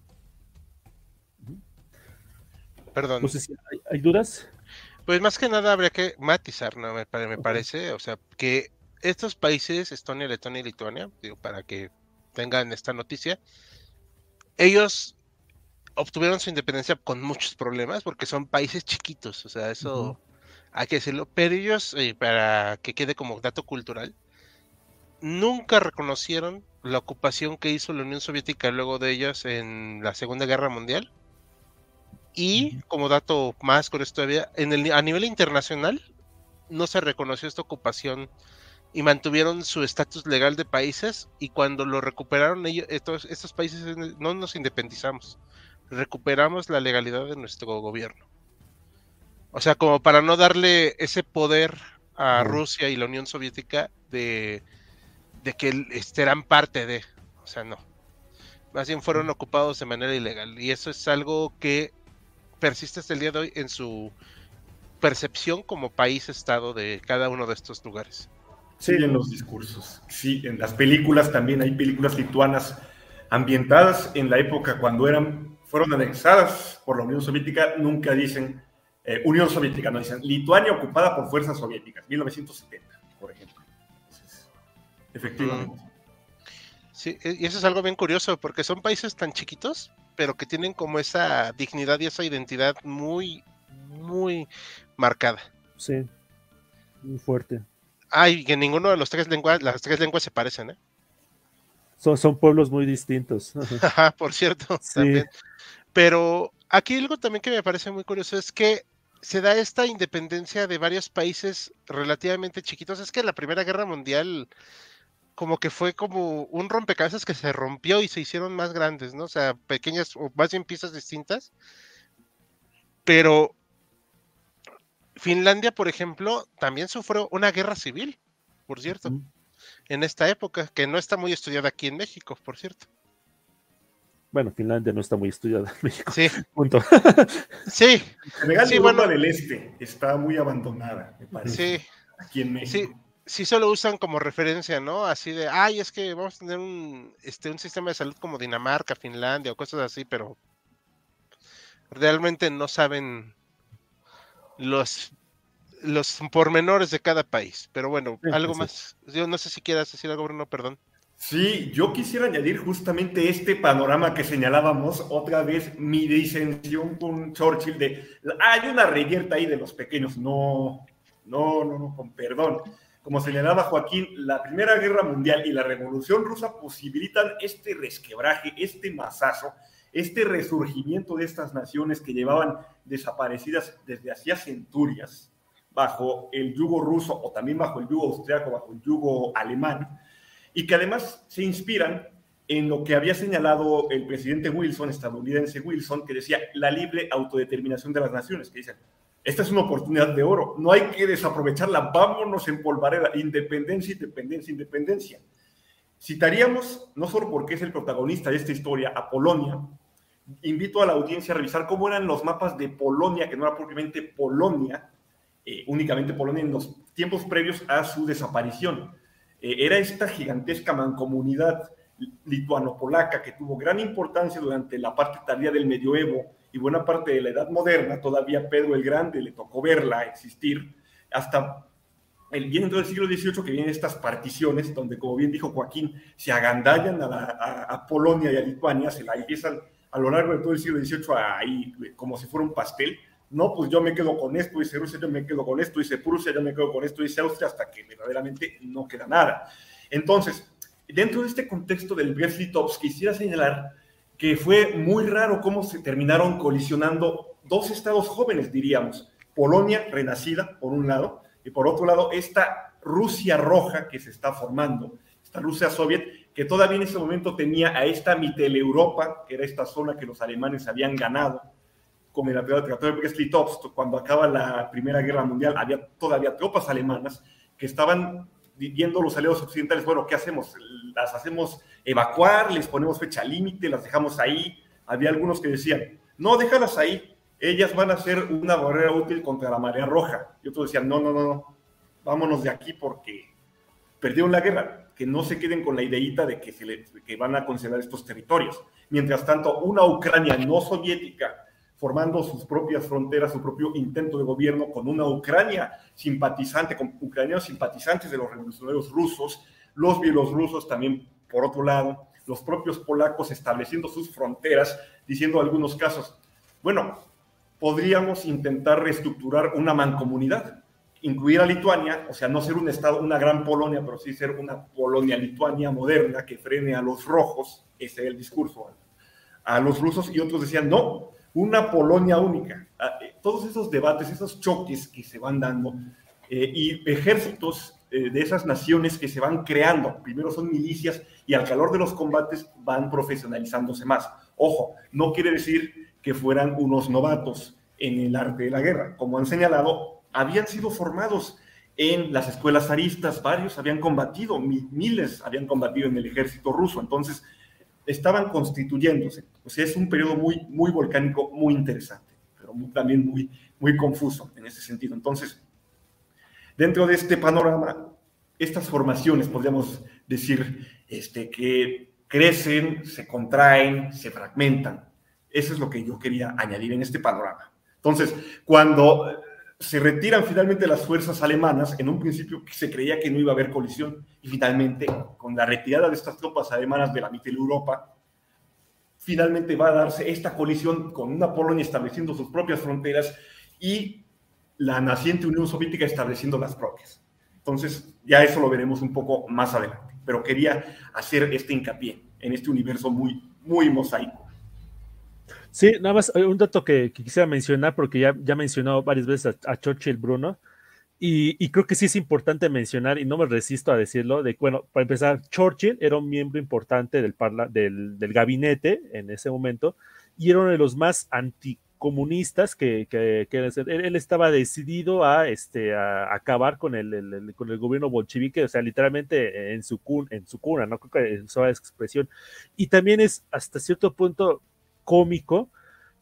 Perdón. ¿hay, dudas? Pues más que nada habría que matizar, ¿no? Me, parece, o sea, que estos países, Estonia, Letonia y Lituania, digo, para que tengan esta noticia, ellos obtuvieron su independencia con muchos problemas porque son países chiquitos, o sea, eso hay que decirlo, pero ellos, eh, para que quede como dato cultural, nunca reconocieron la ocupación que hizo la Unión Soviética luego de ellos en la Segunda Guerra Mundial y como dato más con esto en el, a nivel internacional no se reconoció esta ocupación y mantuvieron su estatus legal de países y cuando lo recuperaron ellos, estos, estos países no nos independizamos, recuperamos la legalidad de nuestro gobierno. O sea, como para no darle ese poder a Rusia y la Unión Soviética de, de que este, eran parte de, o sea, no. Más bien fueron ocupados de manera ilegal y eso es algo que persiste hasta el día de hoy en su percepción como país-estado de cada uno de estos lugares. Sí, en los discursos. Sí, en las películas también hay películas lituanas ambientadas en la época cuando eran, fueron anexadas por la Unión Soviética, nunca dicen eh, Unión Soviética, no dicen Lituania ocupada por fuerzas soviéticas, 1970, por ejemplo. efectivamente. Sí, e, y eso es algo bien curioso, porque son países tan chiquitos pero que tienen como esa dignidad y esa identidad muy, muy marcada. Sí, muy fuerte. Ay, que ninguno de los tres lenguas, las tres lenguas se parecen, ¿eh? Son, son pueblos muy distintos. por cierto, también. Pero aquí algo también que me parece muy curioso es que se da esta independencia de varios países relativamente chiquitos. Es que la Primera Guerra Mundial como que fue como un rompecabezas que se rompió y se hicieron más grandes, ¿no? O sea, pequeñas o más bien piezas distintas. Pero Finlandia, por ejemplo, también sufrió una guerra civil, por cierto, en esta época, que no está muy estudiada aquí en México, por cierto. Bueno, Finlandia no está muy estudiada en México. Sí. Punto. sí. Senegal sí, bueno, del Este está muy abandonada, me parece. Sí. Aquí en México. Sí. Sí, solo usan como referencia, ¿no? Así de, ay, es que vamos a tener un, este, un sistema de salud como Dinamarca, Finlandia o cosas así, pero realmente no saben los, los pormenores de cada país. Pero bueno, algo más. Yo no sé si quieras decir algo, Bruno, perdón. Sí, yo quisiera añadir justamente este panorama que señalábamos otra vez, mi disensión con Churchill de, hay una reyerta ahí de los pequeños, no, no, no, no, con perdón. Como señalaba Joaquín, la Primera Guerra Mundial y la Revolución Rusa posibilitan este resquebraje, este masazo, este resurgimiento de estas naciones que llevaban desaparecidas desde hacía centurias bajo el yugo ruso o también bajo el yugo austriaco, bajo el yugo alemán, y que además se inspiran en lo que había señalado el presidente Wilson, estadounidense Wilson, que decía la libre autodeterminación de las naciones, que dicen, esta es una oportunidad de oro, no hay que desaprovecharla, vámonos en polvareda, independencia, independencia, independencia. Citaríamos, no solo porque es el protagonista de esta historia, a Polonia, invito a la audiencia a revisar cómo eran los mapas de Polonia, que no era propiamente Polonia, eh, únicamente Polonia en los tiempos previos a su desaparición. Eh, era esta gigantesca mancomunidad lituano-polaca que tuvo gran importancia durante la parte tardía del medioevo y buena parte de la Edad Moderna. Todavía Pedro el Grande le tocó verla existir hasta el bien del siglo XVIII que vienen estas particiones, donde, como bien dijo Joaquín, se agandallan a, a Polonia y a Lituania, se la empiezan a lo largo de todo el siglo XVIII ahí como si fuera un pastel. No, pues yo me quedo con esto, dice Rusia, yo me quedo con esto, dice Prusia, yo me quedo con esto, dice Austria, hasta que verdaderamente no queda nada. Entonces, dentro de este contexto del Brest-Litovsk, quisiera señalar que fue muy raro cómo se terminaron colisionando dos estados jóvenes, diríamos. Polonia renacida, por un lado, y por otro lado, esta Rusia roja que se está formando, esta Rusia soviet, que todavía en ese momento tenía a esta Mitteleuropa, que era esta zona que los alemanes habían ganado, como en la Tratado de Brest-Litovsk, cuando acaba la Primera Guerra Mundial, había todavía tropas alemanas que estaban viendo los aliados occidentales, bueno, ¿qué hacemos? ¿Las hacemos evacuar? ¿Les ponemos fecha límite? ¿Las dejamos ahí? Había algunos que decían, no, déjalas ahí, ellas van a ser una barrera útil contra la marea roja. Y otros decían, no, no, no, no, vámonos de aquí porque perdieron la guerra que no se queden con la ideita de que, se le, que van a considerar estos territorios. Mientras tanto, una Ucrania no soviética formando sus propias fronteras, su propio intento de gobierno con una Ucrania simpatizante, con ucranianos simpatizantes de los revolucionarios rusos, los bielorrusos también, por otro lado, los propios polacos estableciendo sus fronteras, diciendo en algunos casos, bueno, podríamos intentar reestructurar una mancomunidad, incluir a Lituania, o sea, no ser un Estado, una gran Polonia, pero sí ser una Polonia-Lituania moderna que frene a los rojos, ese es el discurso, a los rusos, y otros decían, no, una Polonia única. Ah, eh, todos esos debates, esos choques que se van dando, eh, y ejércitos eh, de esas naciones que se van creando, primero son milicias, y al calor de los combates van profesionalizándose más. Ojo, no quiere decir que fueran unos novatos en el arte de la guerra. Como han señalado, habían sido formados en las escuelas zaristas, varios habían combatido, miles habían combatido en el ejército ruso, entonces estaban constituyéndose. Pues es un periodo muy, muy volcánico, muy interesante, pero también muy, muy confuso en ese sentido. Entonces, dentro de este panorama, estas formaciones, podríamos decir, este, que crecen, se contraen, se fragmentan. Eso es lo que yo quería añadir en este panorama. Entonces, cuando se retiran finalmente las fuerzas alemanas. En un principio se creía que no iba a haber colisión y finalmente con la retirada de estas tropas alemanas de la Mittel Europa, finalmente va a darse esta colisión con una Polonia estableciendo sus propias fronteras y la naciente Unión Soviética estableciendo las propias. Entonces, ya eso lo veremos un poco más adelante, pero quería hacer este hincapié en este universo muy, muy mosaico. Sí, nada más un dato que, quisiera mencionar, porque ya, ya mencionado varias veces a, Churchill Bruno, y, creo que sí es importante mencionar, y no me resisto a decirlo, de bueno, para empezar, Churchill era un miembro importante del, del, del gabinete en ese momento, y era uno de los más anti comunistas que, él, estaba decidido a, este, a acabar con el, con el gobierno bolchevique, o sea, literalmente en su, en su cuna, ¿no? Creo que en su expresión. Y también es hasta cierto punto cómico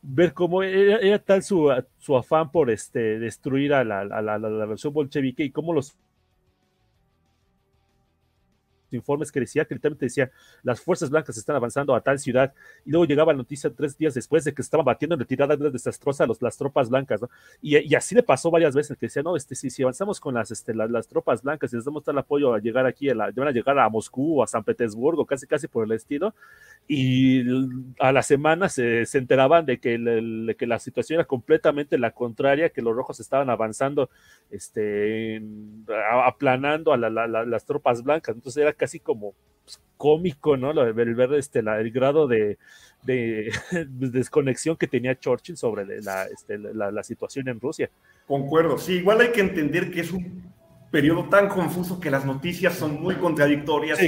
ver cómo era, tal su, su, afán por este, destruir a la, a la, la revolución bolchevique y cómo los informes que decía, que literalmente decía, las fuerzas blancas están avanzando a tal ciudad, y luego llegaba la noticia tres días después de que estaban batiendo en retirada desastrosa los, las tropas blancas, ¿no? Y, y, así le pasó varias veces, que decía, no, este, si, si avanzamos con las, este, las, las, tropas blancas y les damos tal apoyo a llegar aquí, a la, van a llegar a Moscú o a San Petersburgo, casi, casi por el estilo, y a la semana se, se enteraban de que, que la situación era completamente la contraria, que los rojos estaban avanzando, este, aplanando a la, las tropas blancas, entonces era casi como pues, cómico, ¿no? El ver este, el grado de, desconexión que tenía Churchill sobre este, la, la, situación en Rusia. Concuerdo, sí, igual hay que entender que es un periodo tan confuso que las noticias son muy contradictorias.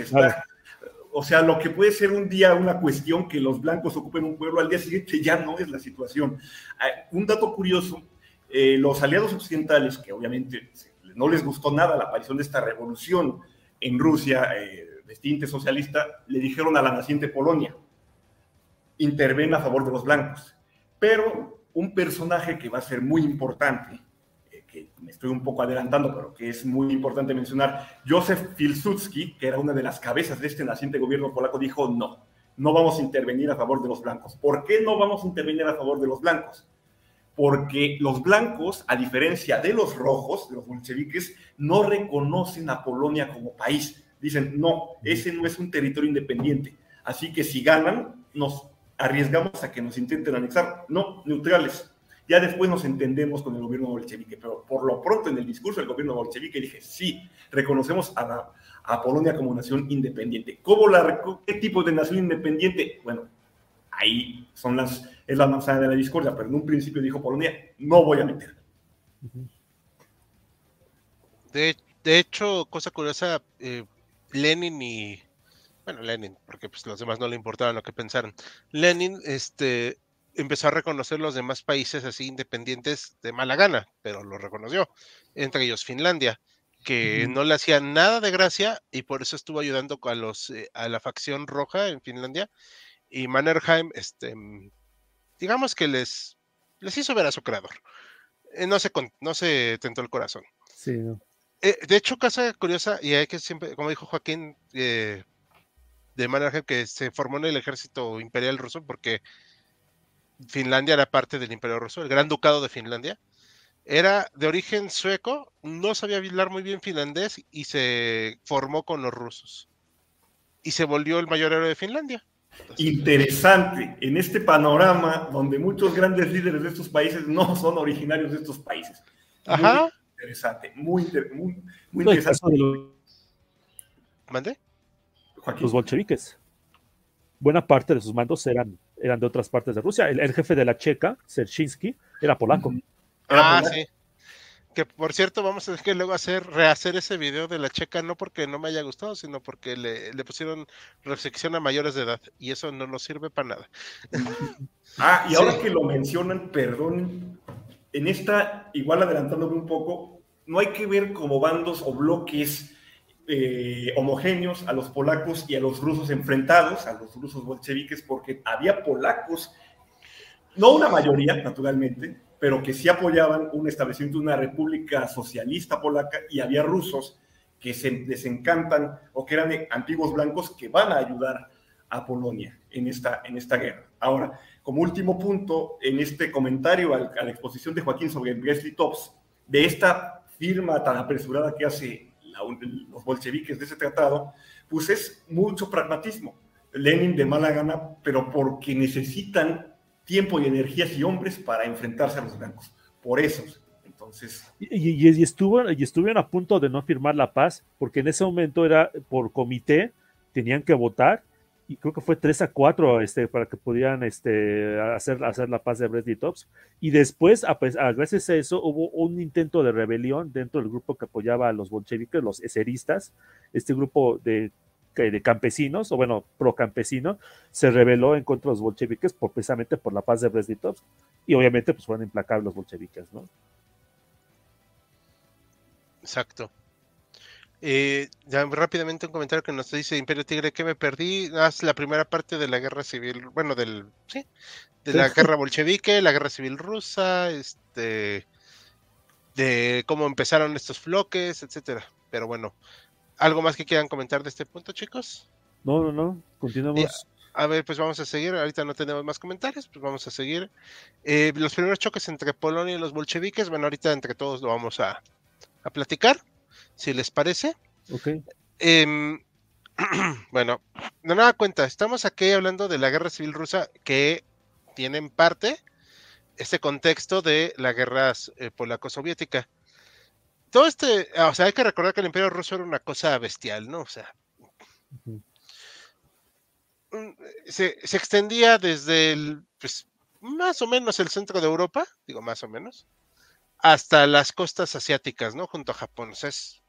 O sea, lo que puede ser un día una cuestión que los blancos ocupen un pueblo, al día siguiente ya no es la situación. Ah, un dato curioso, eh, los aliados occidentales, que obviamente no les gustó nada la aparición de esta revolución en Rusia, eh, de socialista, le dijeron a la naciente Polonia, interven a favor de los blancos. Pero un personaje que va a ser muy importante, eh, que me estoy un poco adelantando, pero que es muy importante mencionar, Józef Pilsudski, que era una de las cabezas de este naciente gobierno polaco, dijo no, no vamos a intervenir a favor de los blancos. ¿Por qué no vamos a intervenir a favor de los blancos? Porque los blancos, a diferencia de los rojos, de los bolcheviques, no reconocen a Polonia como país. Dicen, no, ese no es un territorio independiente. Así que si ganan, nos arriesgamos a que nos intenten anexar. No, neutrales. Ya después nos entendemos con el gobierno bolchevique, pero por lo pronto en el discurso del gobierno bolchevique dije, sí, reconocemos a, a Polonia como nación independiente. ¿Cómo la, ¿Qué tipo de nación independiente? Bueno, ahí son las, es la manzana de la discordia, pero en un principio dijo Polonia, no voy a meter. De, de hecho, cosa curiosa, eh, Lenin y bueno, Lenin, porque pues los demás no le importaba lo que pensaron. Lenin este, empezó a reconocer los demás países así independientes de mala gana, pero lo reconoció, entre ellos Finlandia, que no le hacía nada de gracia y por eso estuvo ayudando a, los, eh, a la facción roja en Finlandia. Y Mannerheim, este, digamos que les, les hizo ver a su creador. Eh, no, se, no se tentó el corazón. Sí, eh, de hecho, casa curiosa, y hay que siempre, como dijo Joaquín, eh, de Mannerheim, que se formó en el ejército imperial ruso porque Finlandia era parte del imperio ruso, el gran ducado de Finlandia. Era de origen sueco, no sabía hablar muy bien finlandés y se formó con los rusos. Y se volvió el mayor héroe de Finlandia. Interesante, en este panorama donde muchos grandes líderes de estos países no son originarios de estos países. Ajá interesante, muy, muy, muy interesante. ¿Mande? Los bolcheviques. Buena parte de sus mandos eran, eran de otras partes de Rusia. El, jefe de la Checa, Serchinsky, era polaco. ah, sí. Que por cierto, vamos a tener que luego hacer, rehacer ese video de la checa, no porque no me haya gustado, sino porque le, le pusieron restricción a mayores de edad y eso no nos sirve para nada. Ah, y ahora que lo mencionan, perdón, en esta, igual adelantándome un poco, no hay que ver como bandos o bloques eh, homogéneos a los polacos y a los rusos enfrentados, a los rusos bolcheviques, porque había polacos, no una mayoría, naturalmente, pero que sí apoyaban un establecimiento de una república socialista polaca y había rusos que se desencantan o que eran antiguos blancos que van a ayudar a Polonia en esta, en esta guerra. Ahora, como último punto, en este comentario a la exposición de Joaquín sobre el Tops, de esta firma tan apresurada que hace los bolcheviques de ese tratado, pues es mucho pragmatismo. Lenin de mala gana, pero porque necesitan tiempo y energías y hombres para enfrentarse a los blancos. Por eso. Entonces. Y, estuvo, y estuvieron a punto de no firmar la paz, porque en ese momento era por comité, tenían que votar y creo que fue 3 a 4 este, para que pudieran este, hacer, hacer la paz de Bradley Tops. Y después, a, gracias a eso, hubo un intento de rebelión dentro del grupo que apoyaba a los bolcheviques, los eseristas, este grupo de de campesinos, o bueno, pro campesino, se rebeló en contra de los bolcheviques por, precisamente por la paz de brest y obviamente pues fueron implacables los bolcheviques, ¿no? Exacto. Eh, ya rápidamente un comentario que nos dice Imperio Tigre que me perdí. Haz la primera parte de la guerra civil, bueno, del sí, de la guerra bolchevique, la guerra civil rusa, este, de cómo empezaron estos bloques, etcétera. Pero bueno, ¿algo más que quieran comentar de este punto, chicos? No, no, no. Continuamos. a ver, pues vamos a seguir. Ahorita no tenemos más comentarios, pues vamos a seguir. Eh, los primeros choques entre Polonia y los bolcheviques, bueno, ahorita entre todos lo vamos a, a platicar si les parece. Ok. Em, bueno, de nada cuenta, estamos aquí hablando de la guerra civil rusa que tiene en parte este contexto de la guerra eh, polaco-soviética. Todo este, ah, o sea, hay que recordar que el imperio ruso era una cosa bestial, ¿no? O sea, se, se, extendía desde el, pues, más o menos el centro de Europa, digo más o menos, hasta las costas asiáticas, ¿no? Junto a Japón. O sea, es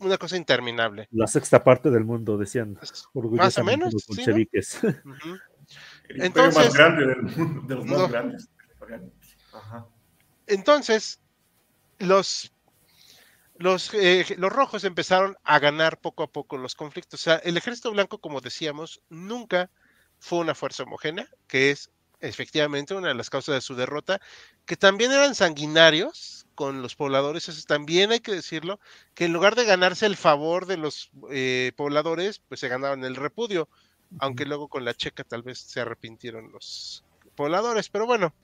una cosa interminable. La sexta parte del mundo, decían. Más o menos. Los bolcheviques. Entonces, más grande de los más grandes. Entonces, los, los, eh, los rojos empezaron a ganar poco a poco los conflictos. O sea, el ejército blanco, como decíamos, nunca fue una fuerza homogénea, que es efectivamente una de las causas de su derrota, que también eran sanguinarios con los pobladores, eso también hay que decirlo, que en lugar de ganarse el favor de los eh, pobladores, pues se ganaban el repudio, aunque luego con la checa tal vez se arrepintieron los pobladores, pero bueno,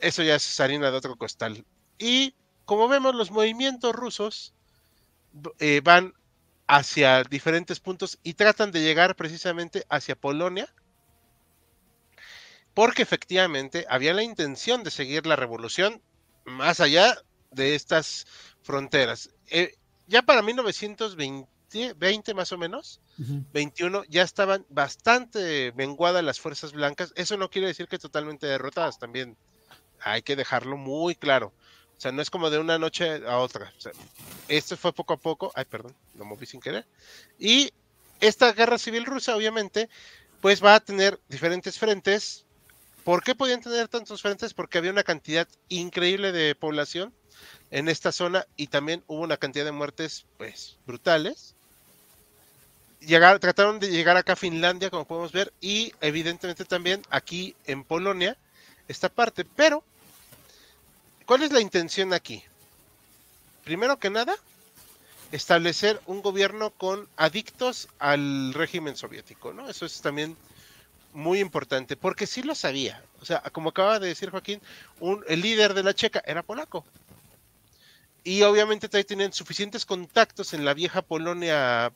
eso ya es harina de otro costal. Y como vemos, los movimientos rusos eh, van hacia diferentes puntos y tratan de llegar precisamente hacia Polonia, porque efectivamente había la intención de seguir la revolución más allá de estas fronteras. Eh, ya para 1920 más o menos, 21, ya estaban bastante menguadas las fuerzas blancas. Eso no quiere decir que totalmente derrotadas, también hay que dejarlo muy claro. O sea, no es como de una noche a otra. esto fue poco a poco. Ay, perdón, lo moví sin querer. Y esta guerra civil rusa, obviamente, pues va a tener diferentes frentes ¿Por qué podían tener tantos frentes? Porque había una cantidad increíble de población en esta zona y también hubo una cantidad de muertes, pues, brutales. Llegar, trataron de llegar acá a Finlandia, como podemos ver, y evidentemente también aquí en Polonia, esta parte. Pero, ¿cuál es la intención aquí? Primero que nada, establecer un gobierno con adictos al régimen soviético, ¿no? Eso es también muy importante, porque sí lo sabía. O sea, como acaba de decir Joaquín, el líder de la checa era polaco. Y obviamente tenían suficientes contactos en la vieja Polonia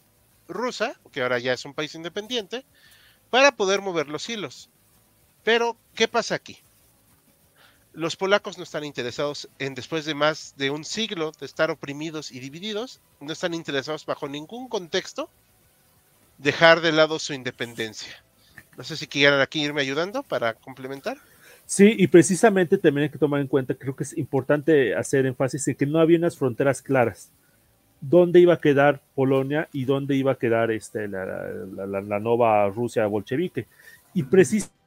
rusa, que ahora ya es un país independiente, para poder mover los hilos. Pero, ¿qué pasa aquí? Los polacos no están interesados en, después de más de un siglo de estar oprimidos y divididos, no están interesados bajo ningún contexto dejar de lado su independencia. No sé si quieran aquí irme ayudando para complementar. Sí, y precisamente también hay que tomar en cuenta, creo que es importante hacer énfasis en que no había unas fronteras claras. ¿Dónde iba a quedar Polonia y dónde iba a quedar este, la, la nueva Rusia bolchevique? Y precisamente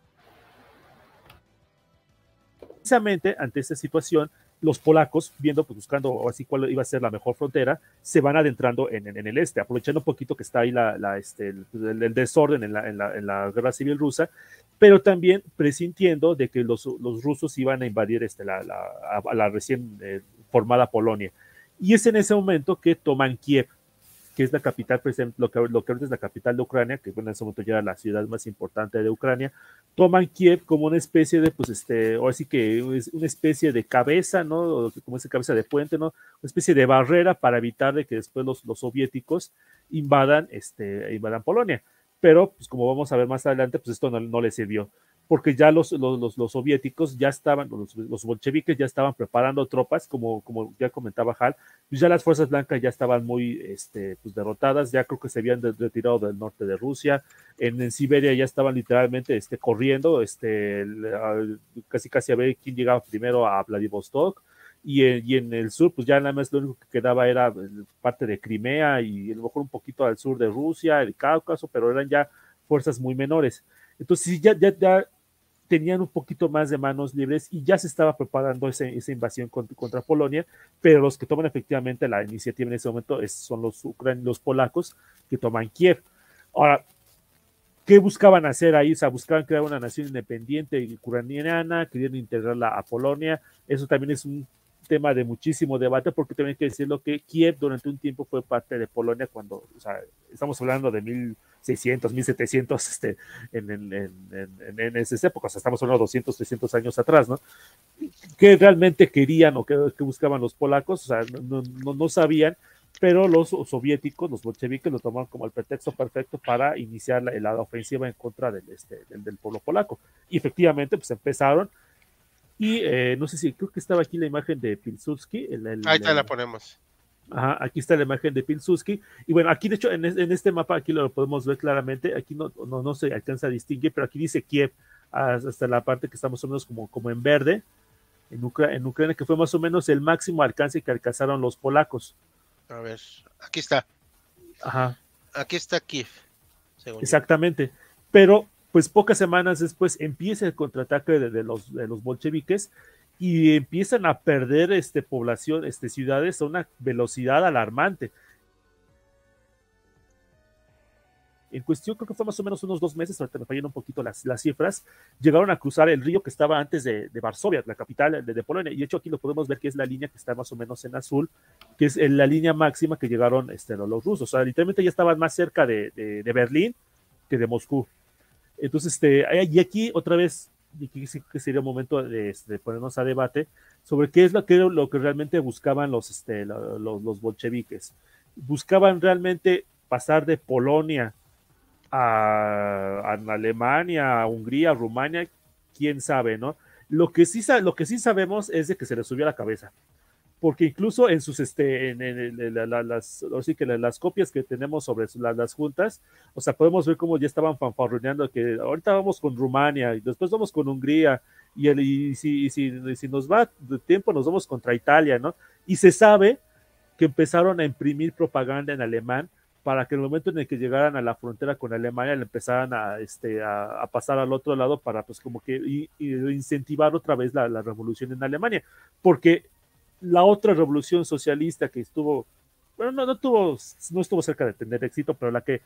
ante esta situación, los polacos, viendo, pues buscando así cuál iba a ser la mejor frontera, se van adentrando en, el este, aprovechando un poquito que está ahí la, este, el, desorden en la, guerra civil rusa, pero también presintiendo de que los, rusos iban a invadir este, la, la, recién eh, formada Polonia. Y es en ese momento que toman Kiev que es la capital, lo que, lo que ahorita es la capital de Ucrania, que en ese momento ya era la ciudad más importante de Ucrania, toman Kiev como una especie de, pues, este, o así que es una especie de cabeza, ¿no? Como esa cabeza de puente, ¿no? Una especie de barrera para evitar de que después los, los soviéticos invadan, este, invadan Polonia. Pero, pues como vamos a ver más adelante, pues esto no, no les sirvió porque ya los, los, los, soviéticos ya estaban, los, bolcheviques ya estaban preparando tropas, como, como ya comentaba Hal, pues ya las fuerzas blancas ya estaban muy este, pues derrotadas, ya creo que se habían retirado del norte de Rusia, en, Siberia ya estaban literalmente este, corriendo, este, casi casi a ver quién llegaba primero a Vladivostok, y, y, en el sur, pues ya nada más lo único que quedaba era parte de Crimea y a lo mejor un poquito al sur de Rusia, el Cáucaso, pero eran ya fuerzas muy menores. Entonces, ya, ya, ya tenían un poquito más de manos libres y ya se estaba preparando esa, invasión contra, Polonia, pero los que toman efectivamente la iniciativa en ese momento son los, los polacos que toman Kiev. Ahora, ¿qué buscaban hacer ahí? O sea, buscaban crear una nación independiente ucraniana, querían integrarla a Polonia. Eso también es un tema de muchísimo debate porque también hay que decirlo que Kiev durante un tiempo fue parte de Polonia cuando, o sea, estamos hablando de 1600, 1700 este, en, en, en, en esas épocas, o sea, estamos hablando de 200, 300 años atrás, ¿no? ¿Qué realmente querían o qué, buscaban los polacos? O sea, no, no, no sabían, pero los soviéticos, los bolcheviques, lo tomaron como el pretexto perfecto para iniciar la, la ofensiva en contra del, este, del, del, pueblo polaco. Y efectivamente, pues empezaron y eh, no sé si, creo que estaba aquí la imagen de Pilsudski. El, el, Ahí te la ponemos. Ajá, aquí está la imagen de Pilsudski. Y bueno, aquí de hecho en, en, este mapa, aquí lo podemos ver claramente. Aquí no, no, no se alcanza a distinguir, pero aquí dice Kiev hasta la parte que estamos más o menos como, como en verde. En, Ucra en Ucrania, que fue más o menos el máximo alcance que alcanzaron los polacos. A ver, aquí está. Ajá. Aquí está Kiev. Exactamente. Pero pues pocas semanas después empieza el contraataque de, de, los, de los bolcheviques y empiezan a perder este, población, este, ciudades a una velocidad alarmante. En cuestión, creo que fue más o menos unos dos meses, ahorita me fallan un poquito las, las cifras, llegaron a cruzar el río que estaba antes de, de Varsovia, la capital de, de, Polonia, y de hecho aquí lo podemos ver que es la línea que está más o menos en azul, que es la línea máxima que llegaron este, los rusos, o sea, literalmente ya estaban más cerca de, de Berlín que de Moscú. Entonces, este, y aquí otra vez, y aquí sí que sería momento de, este, de, ponernos a debate sobre qué es lo que, lo que realmente buscaban los, este, los, los bolcheviques. Buscaban realmente pasar de Polonia a, a, Alemania, a Hungría, a Rumania, quién sabe, ¿no? Lo que, sí, lo que sí sabemos es de que se les subió a la cabeza porque incluso en sus, este, en, en, en la, las, así que las copias que tenemos sobre las, las, juntas, o sea, podemos ver cómo ya estaban fanfarroneando que ahorita vamos con Rumania y después vamos con Hungría y, el, y, si, si, si nos va de tiempo nos vamos contra Italia, ¿no? Y se sabe que empezaron a imprimir propaganda en alemán para que en el momento en el que llegaran a la frontera con Alemania le empezaran a, este, a, pasar al otro lado para pues como que incentivar otra vez la, la, revolución en Alemania, porque la otra revolución socialista que estuvo, bueno, no, no, tuvo, no estuvo cerca de tener éxito, pero la que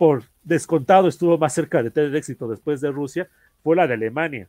por descontado estuvo más cerca de tener éxito después de Rusia fue la de Alemania,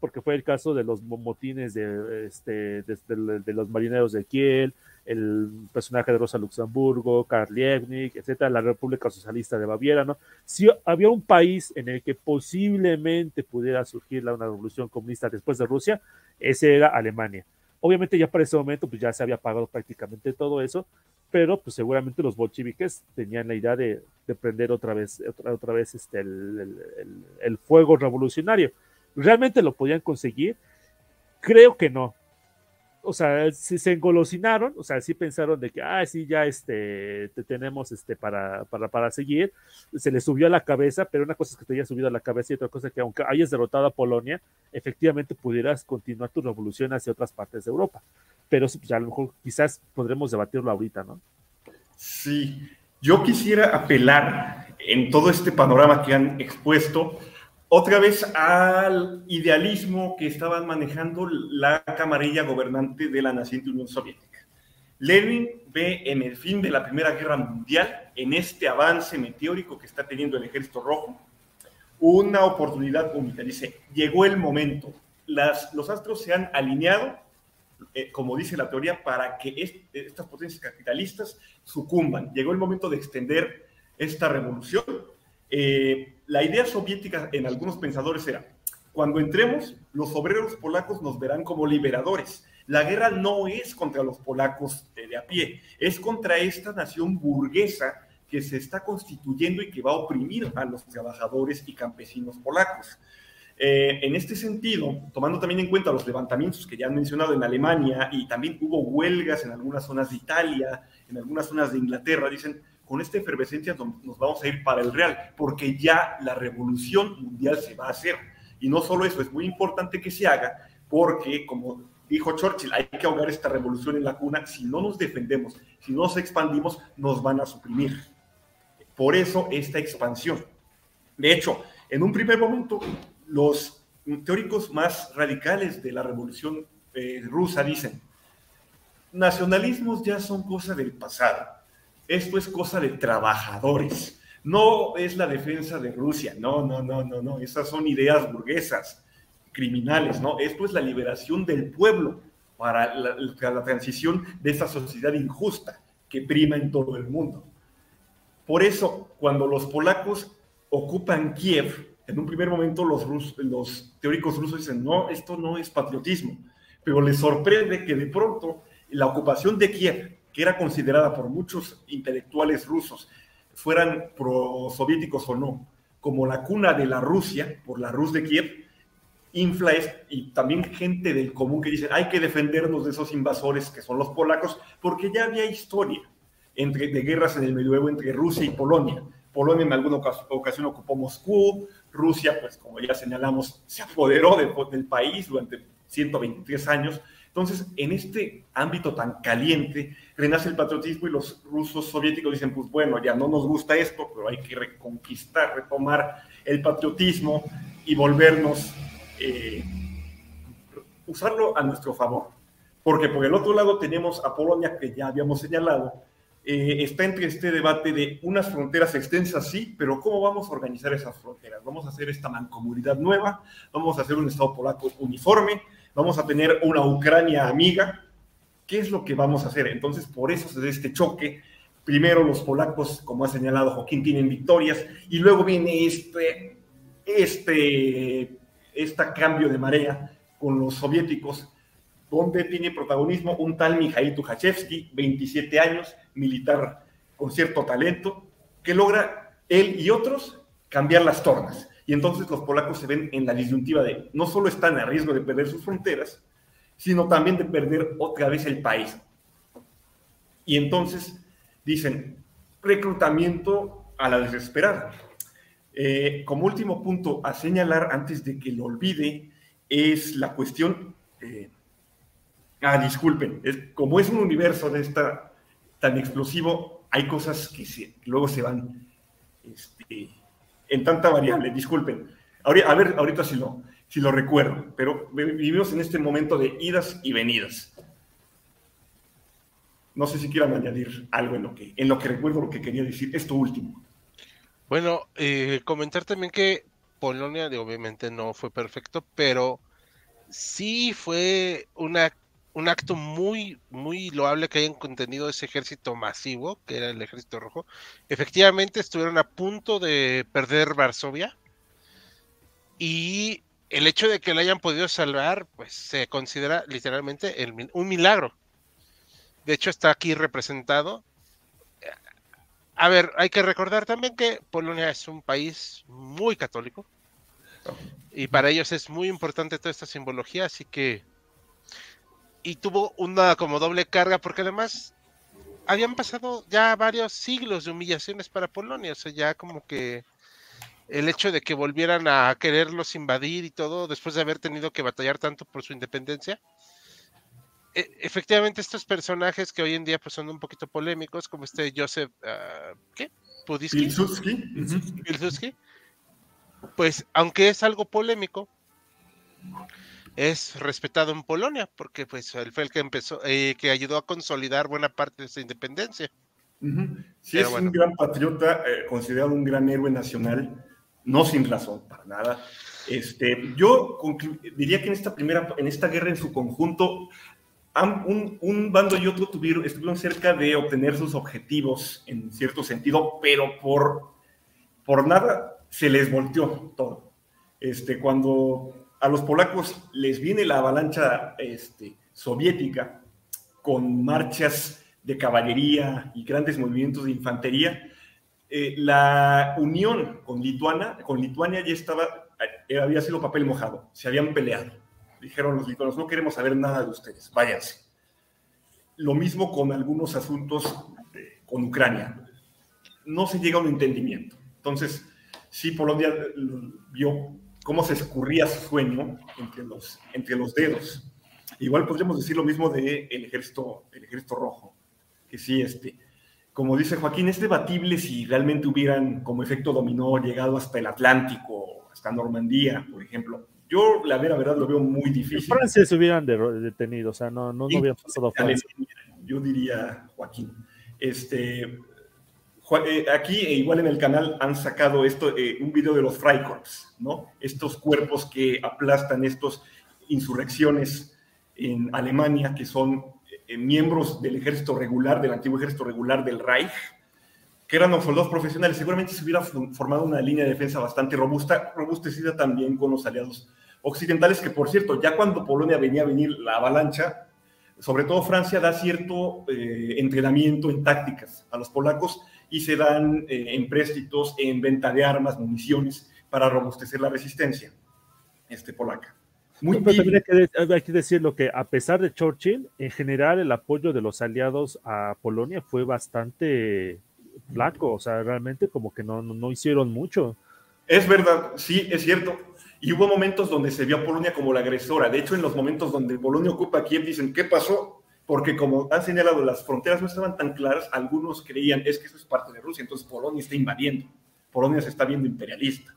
porque fue el caso de los motines de, este, de, los marineros de Kiel, el personaje de Rosa Luxemburgo, Karl Liebknecht, etcétera, la República Socialista de Baviera, ¿no? Si había un país en el que posiblemente pudiera surgir una revolución comunista después de Rusia, ese era Alemania. Obviamente ya para ese momento pues ya se había pagado prácticamente todo eso, pero pues seguramente los bolcheviques tenían la idea de, de prender otra vez, otra, otra vez este, el, el, el, fuego revolucionario. ¿Realmente lo podían conseguir? Creo que no o sea, si se engolosinaron, o sea, sí pensaron de que, ah, sí, ya este, te tenemos este para, para, para seguir, se les subió a la cabeza, pero una cosa es que te haya subido a la cabeza y otra cosa es que aunque hayas derrotado a Polonia, efectivamente pudieras continuar tu revolución hacia otras partes de Europa. Pero pues, a lo mejor quizás podremos debatirlo ahorita, ¿no? Sí, yo quisiera apelar en todo este panorama que han expuesto otra vez al idealismo que estaban manejando la camarilla gobernante de la naciente Unión Soviética. Lenin ve en el fin de la Primera Guerra Mundial, en este avance meteórico que está teniendo el Ejército Rojo, una oportunidad única. Dice, llegó el momento, Las, los astros se han alineado, eh, como dice la teoría, para que est estas potencias capitalistas sucumban. Llegó el momento de extender esta revolución. Eh, la idea soviética en algunos pensadores era, cuando entremos, los obreros polacos nos verán como liberadores. La guerra no es contra los polacos de a pie, es contra esta nación burguesa que se está constituyendo y que va a oprimir a los trabajadores y campesinos polacos. Eh, en este sentido, tomando también en cuenta los levantamientos que ya han mencionado en Alemania y también hubo huelgas en algunas zonas de Italia, en algunas zonas de Inglaterra, dicen, con esta efervescencia nos vamos a ir para el real, porque ya la revolución mundial se va a hacer. Y no solo eso, es muy importante que se haga, porque como dijo Churchill, hay que ahogar esta revolución en la cuna, si no nos defendemos, si no nos expandimos, nos van a suprimir. Por eso esta expansión. De hecho, en un primer momento, los teóricos más radicales de la revolución eh, rusa dicen, nacionalismos ya son cosa del pasado, esto es cosa de trabajadores, no es la defensa de Rusia, no, no, no, no, no, esas son ideas burguesas, criminales, ¿no? Esto es la liberación del pueblo para la, transición de esa sociedad injusta que prima en todo el mundo. Por eso, cuando los polacos ocupan Kiev, en un primer momento los, los teóricos rusos dicen, no, esto no es patriotismo, pero les sorprende que de pronto la ocupación de Kiev, que era considerada por muchos intelectuales rusos, fueran pro-soviéticos o no, como la cuna de la Rusia, por la Rus de Kiev, infla y también gente del común que dice hay que defendernos de esos invasores que son los polacos, porque ya había historia entre, de guerras en el medioevo entre Rusia y Polonia. Polonia en alguna ocasión ocupó Moscú, Rusia, pues como ya señalamos, se apoderó del país durante 123 años. Entonces, en este ámbito tan caliente, renace el patriotismo y los rusos soviéticos dicen, pues bueno, ya no nos gusta esto, pero hay que reconquistar, retomar el patriotismo y volvernos, eh, usarlo a nuestro favor. Porque por el otro lado tenemos a Polonia, que ya habíamos señalado, eh, está entre este debate de unas fronteras extensas, sí, pero ¿cómo vamos a organizar esas fronteras? ¿Vamos a hacer esta mancomunidad nueva? ¿Vamos a hacer un Estado polaco uniforme? ¿Vamos a tener una Ucrania amiga? ¿Qué es lo que vamos a hacer? Entonces, por eso se da este choque. Primero los polacos, como ha señalado Joaquín, tienen victorias y luego viene este, este, este cambio de marea con los soviéticos donde tiene protagonismo un tal Mikhail Tukhachevsky, 27 años, militar con cierto talento, que logra él y otros cambiar las tornas. Y entonces los polacos se ven en la disyuntiva de no solo están a riesgo de perder sus fronteras, sino también de perder otra vez el país. Y entonces dicen, reclutamiento a la desesperada. Eh, como último punto a señalar antes de que lo olvide es la cuestión eh, Ah, disculpen, es, como es un universo de esta tan explosivo, hay cosas que luego se van este, en tanta variable, disculpen. A ver, ahorita si lo, si lo recuerdo, pero vivimos en este momento de idas y venidas. No sé si quieran añadir algo en lo que, en lo que recuerdo lo que quería decir, esto último. Bueno, eh, comentar también que Polonia, obviamente no fue perfecto, pero sí fue una un acto muy, muy loable que hayan contenido ese ejército masivo, que era el ejército rojo. Efectivamente estuvieron a punto de perder Varsovia y el hecho de que lo hayan podido salvar, pues se considera literalmente un milagro. De hecho está aquí representado. A ver, hay que recordar también que Polonia es un país muy católico y para ellos es muy importante toda esta simbología, así que y tuvo una como doble carga porque además habían pasado ya varios siglos de humillaciones para Polonia, o sea, ya como que el hecho de que volvieran a quererlos invadir y todo después de haber tenido que batallar tanto por su independencia. E, efectivamente, estos personajes que hoy en día pues, son un poquito polémicos, como este Joseph, uh, ¿qué? Pudiski. Pues, aunque es algo polémico, es respetado en Polonia, porque pues él fue el que empezó, eh, que ayudó a consolidar buena parte de esa independencia. Sí, es un gran patriota, eh, considerado un gran héroe nacional, no sin razón, para nada. Este, yo diría que en esta primera, en esta guerra en su conjunto, un, bando y otro tuvieron, estuvieron cerca de obtener sus objetivos en cierto sentido, pero por, por nada se les volteó todo. Este, cuando a los polacos les viene la avalancha este, soviética con marchas de caballería y grandes movimientos de infantería. Eh, la unión con, Lituania, con Lituania ya estaba, eh, había sido papel mojado, se habían peleado. Dijeron los lituanos, no queremos saber nada de ustedes, váyanse. Lo mismo con algunos asuntos con Ucrania. No se llega a un entendimiento. Entonces, sí, Polonia vio cómo se escurría su sueño entre los, entre los dedos. Igual podríamos decir lo mismo del el ejército, el ejército rojo, que sí, este, como dice Joaquín, es debatible si realmente hubieran como efecto dominó llegado hasta el Atlántico, hasta Normandía, por ejemplo. Yo, la verdad, verdad lo veo muy difícil. Francia se hubieran detenido, o sea, no, no, no habían pasado Francia. Yo diría, Joaquín. Este, eh, aquí, e igual en el canal, han sacado esto, eh, un video de los Freikorps, ¿no? Estos cuerpos que aplastan estas insurrecciones en Alemania, que son miembros del ejército regular, del antiguo ejército regular del Reich, que eran soldados profesionales. Seguramente se hubiera formado una línea de defensa bastante robusta, robustecida también con los aliados occidentales, que por cierto, ya cuando Polonia venía a venir la avalancha, sobre todo Francia da cierto eh, entrenamiento en tácticas a los polacos y se dan eh, empréstitos en venta de armas, municiones, para robustecer la resistencia este, polaca. Muy pero también hay que, decir lo que a pesar de Churchill, en general el apoyo de los aliados a Polonia fue bastante flaco, o sea, realmente como que no, no hicieron mucho. Es verdad, sí, es cierto. Y hubo momentos donde se vio a Polonia como la agresora. De hecho, en los momentos donde Polonia ocupa Kiev, dicen, ¿qué pasó? Porque como han señalado, las fronteras no estaban tan claras, algunos creían, es que eso es parte de Rusia, entonces Polonia está invadiendo. Polonia se está viendo imperialista.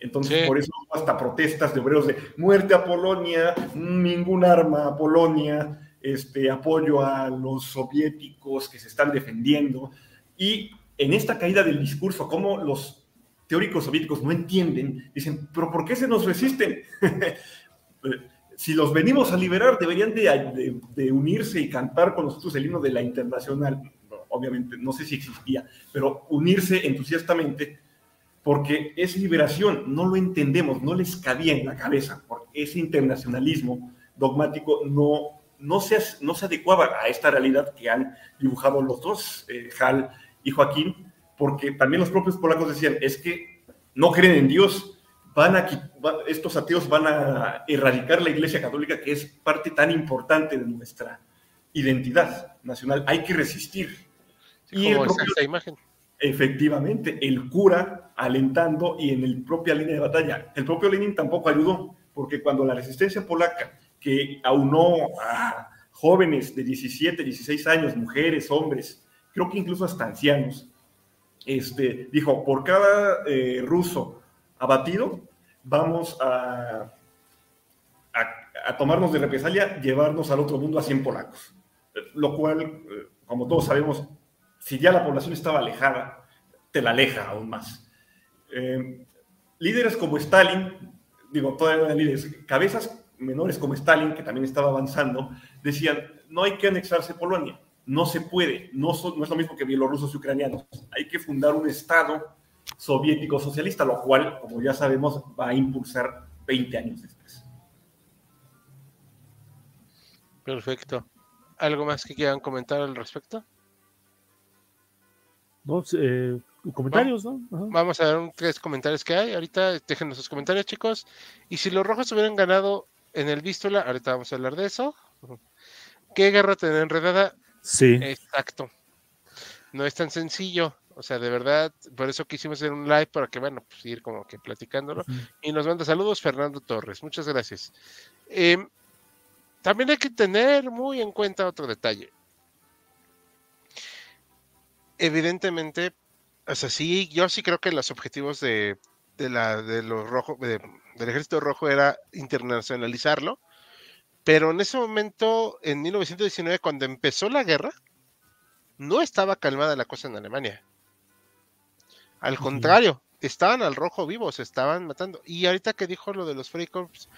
Entonces, por eso hasta protestas de obreros de muerte a Polonia, ningún arma a Polonia, este, apoyo a los soviéticos que se están defendiendo. Y en esta caída del discurso, como los teóricos soviéticos no entienden, dicen, pero ¿por qué se nos resisten? si los venimos a liberar, deberían de, unirse y cantar con nosotros el himno de la internacional. obviamente, no sé si existía, pero unirse entusiastamente, porque esa liberación no lo entendemos, no les cabía en la cabeza, porque ese internacionalismo dogmático no, no, se, no se adecuaba a esta realidad que han dibujado los dos, eh, Hal y Joaquín, porque también los propios polacos decían, es que no creen en Dios, van a, estos ateos van a erradicar la Iglesia Católica, que es parte tan importante de nuestra identidad nacional. Hay que resistir. y el propio, imagen. Efectivamente, el cura alentando y en el propia línea de batalla. El propio Lenin tampoco ayudó, porque cuando la resistencia polaca, que aunó a jóvenes de 17, 16 años, mujeres, hombres, creo que incluso hasta ancianos, este, dijo, por cada eh, ruso abatido, vamos a, a, tomarnos de represalia, llevarnos al otro mundo a 100 polacos. Lo cual, eh, como todos sabemos, si ya la población estaba alejada, te la aleja aún más. Eh, líderes como Stalin, digo, todavía líderes, cabezas menores como Stalin, que también estaba avanzando, decían, no hay que anexarse Polonia no se puede, no, no, es lo mismo que bielorrusos y ucranianos. Hay que fundar un Estado soviético socialista, lo cual, como ya sabemos, va a impulsar 20 años después. Perfecto. ¿Algo más que quieran comentar al respecto? No, eh, comentarios, ¿no? Vamos a ver tres comentarios que hay. Ahorita déjenos sus comentarios, chicos. Y si los rojos hubieran ganado en el Vístola, ahorita vamos a hablar de eso. ¿Qué guerra tan enredada? Sí. Exacto. No es tan sencillo. O sea, de verdad, por eso quisimos hacer un live para que, bueno, pues ir como que platicándolo. Y nos manda saludos Fernando Torres. Muchas gracias. Em, también hay que tener muy en cuenta otro detalle. Evidentemente, o sea, sí, yo sí creo que los objetivos de, la, de los rojos, del ejército rojo era internacionalizarlo pero en ese momento, en 1919, cuando empezó la guerra, no estaba calmada la cosa en Alemania. Al contrario, estaban al rojo vivos, se estaban matando. Y ahorita que dijo lo de los Freikorps,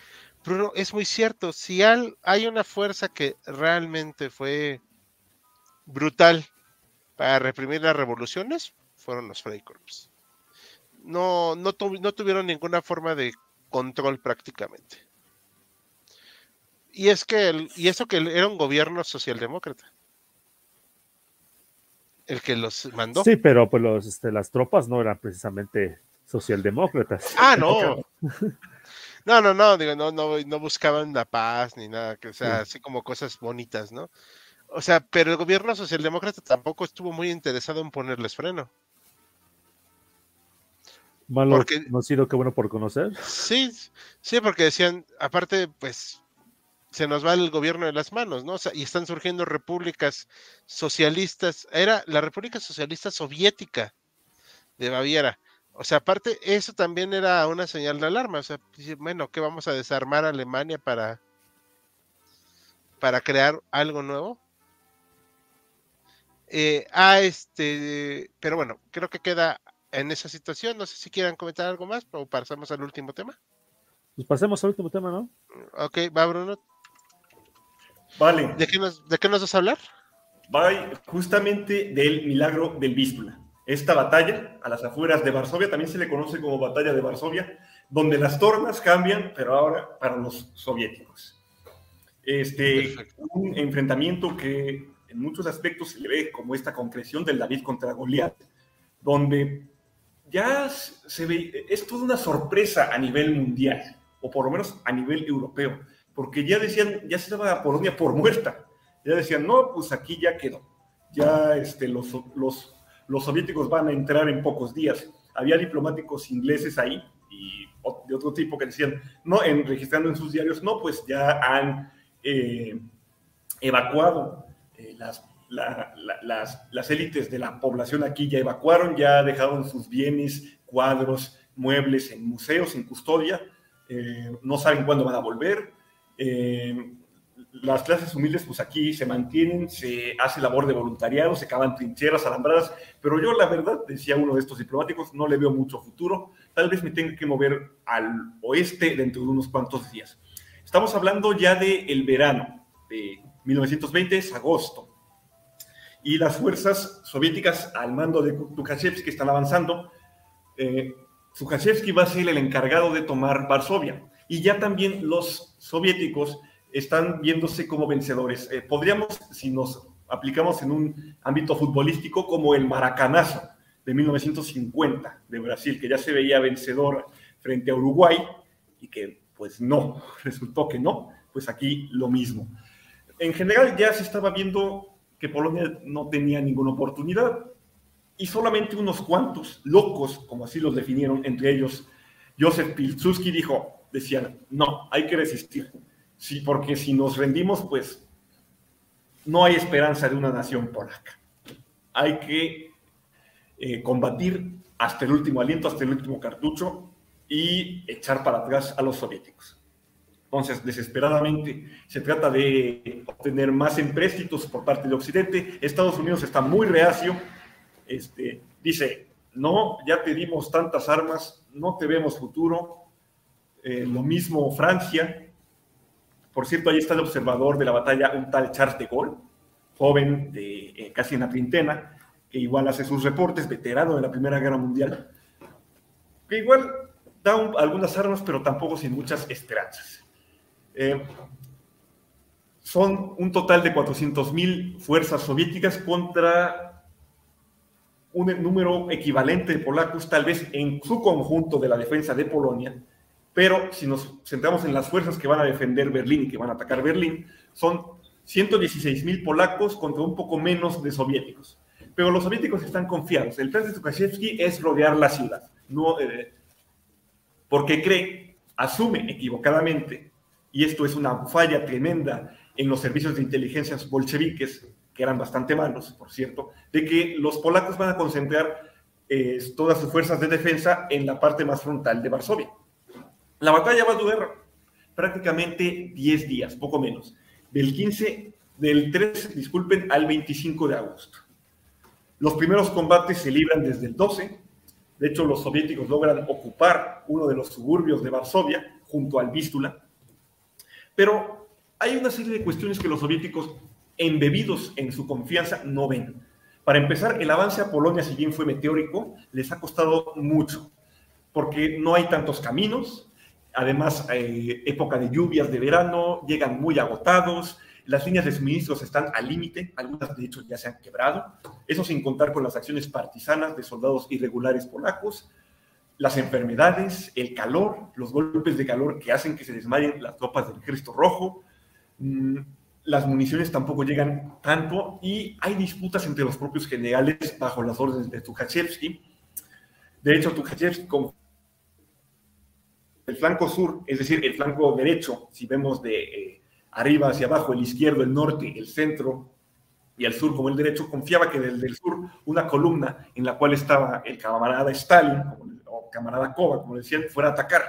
Bruno, es muy cierto. Si hay una fuerza que realmente fue brutal para reprimir las revoluciones, fueron los Freikorps. No, no, no tuvieron ninguna forma de control prácticamente. Y es que, y eso que era un gobierno socialdemócrata. El que los mandó. Sí, pero pues los, este, las tropas no eran precisamente socialdemócratas. Ah, no. No, no, no, digo, no, no, no buscaban la paz ni nada, que o sea, así como cosas bonitas, ¿no? O sea, pero el gobierno socialdemócrata tampoco estuvo muy interesado en ponerles freno. Malo porque, no ha sido que bueno por conocer. Sí, sí, porque decían, aparte, pues se nos va el gobierno de las manos, ¿no? y están surgiendo repúblicas socialistas. Era la República Socialista Soviética de Baviera. O sea, aparte, eso también era una señal de alarma. O sea, bueno, ¿qué vamos a desarmar a Alemania para, para crear algo nuevo? Eh, ah, este, pero bueno, creo que queda en esa situación. No sé si quieran comentar algo más o pasamos al último tema. Pues pasemos al último tema, ¿no? Ok, va Bruno. Vale. ¿De qué nos, de qué nos vas a hablar? Va justamente del milagro del Vístula. Esta batalla a las afueras de Varsovia también se le conoce como batalla de Varsovia, donde las tornas cambian, pero ahora para los soviéticos. Este, un enfrentamiento que en muchos aspectos se le ve como esta concreción del David contra Goliat, donde ya se ve, es toda una sorpresa a nivel mundial, o por lo menos a nivel europeo, porque ya decían, ya se daba Polonia por muerta, ya decían, no, pues aquí ya quedó, ya este, los, los, los soviéticos van a entrar en pocos días. Había diplomáticos ingleses ahí y de otro tipo que decían, no, en, registrando en sus diarios, no, pues ya han eh, evacuado eh, las las, las élites de la población aquí ya evacuaron, ya dejaron sus bienes, cuadros, muebles en museos, en custodia, eh, no saben cuándo van a volver. Eh, las clases humildes, pues aquí se mantienen, se hace labor de voluntariado, se cavan trincheras, alambradas, pero yo la verdad, decía uno de estos diplomáticos, no le veo mucho futuro, tal vez me tenga que mover al oeste dentro de unos cuantos días. Estamos hablando ya del el verano de 1920, es agosto y las fuerzas soviéticas al mando de Tukhachevsky están avanzando. Eh, Tukhachevsky va a ser el encargado de tomar Varsovia y ya también los soviéticos están viéndose como vencedores. Eh, podríamos, si nos aplicamos en un ámbito futbolístico, como el maracanazo de 1950 de Brasil, que ya se veía vencedor frente a Uruguay y que pues no, resultó que no, pues aquí lo mismo. En general ya se estaba viendo que Polonia no tenía ninguna oportunidad y solamente unos cuantos locos, como así los definieron, entre ellos Joseph Pilsudski dijo, decían, no, hay que resistir, sí, porque si nos rendimos, pues no hay esperanza de una nación polaca. Hay que eh, combatir hasta el último aliento, hasta el último cartucho y echar para atrás a los soviéticos. Entonces, desesperadamente, se trata de obtener más empréstitos por parte del Occidente. Estados Unidos está muy reacio. Este, dice, no, ya te dimos tantas armas, no te vemos futuro. Eh, lo mismo Francia. Por cierto, ahí está el observador de la batalla, un tal Charles de Gaulle, joven de eh, casi en la treintena, que igual hace sus reportes, veterano de la Primera Guerra Mundial, que igual da algunas armas, pero tampoco sin muchas esperanzas. Eh, son un total de 400.000 fuerzas soviéticas contra un número equivalente de polacos, tal vez en su conjunto de la defensa de Polonia, pero si nos centramos en las fuerzas que van a defender Berlín y que van a atacar Berlín, son 116.000 polacos contra un poco menos de soviéticos. Pero los soviéticos están confiados. El plan de Tukhachevsky es rodear la ciudad, no, eh, porque cree, asume equivocadamente y esto es una falla tremenda en los servicios de inteligencia bolcheviques, que eran bastante malos, por cierto, de que los polacos van a concentrar eh, todas sus fuerzas de defensa en la parte más frontal de Varsovia. La batalla va a durar prácticamente 10 días, poco menos, del 15, del 3, disculpen, al 25 de agosto. Los primeros combates se libran desde el 12, de hecho los soviéticos logran ocupar uno de los suburbios de Varsovia junto al Vístula, pero hay una serie de cuestiones que los soviéticos, embebidos en su confianza, no ven. Para empezar, el avance a Polonia, si bien fue meteórico, les ha costado mucho, porque no hay tantos caminos, además, eh, época de lluvias de verano, llegan muy agotados, las líneas de suministros están al límite, algunas de hecho ya se han quebrado, eso sin contar con las acciones partisanas de soldados irregulares polacos, las enfermedades, el calor, los golpes de calor que hacen que se desmayen las tropas del Ejército Rojo, mm, las municiones tampoco llegan tanto y hay disputas entre los propios generales bajo las órdenes de Tukhachevsky. De hecho, Tukhachevsky con el flanco sur, es decir, el flanco derecho, si vemos de, eh, arriba hacia abajo, el izquierdo, el norte, el centro y el sur como el derecho, confiaba que desde el sur una columna en la cual estaba el camarada Stalin o camarada Kova, como decían, fuera a atacar.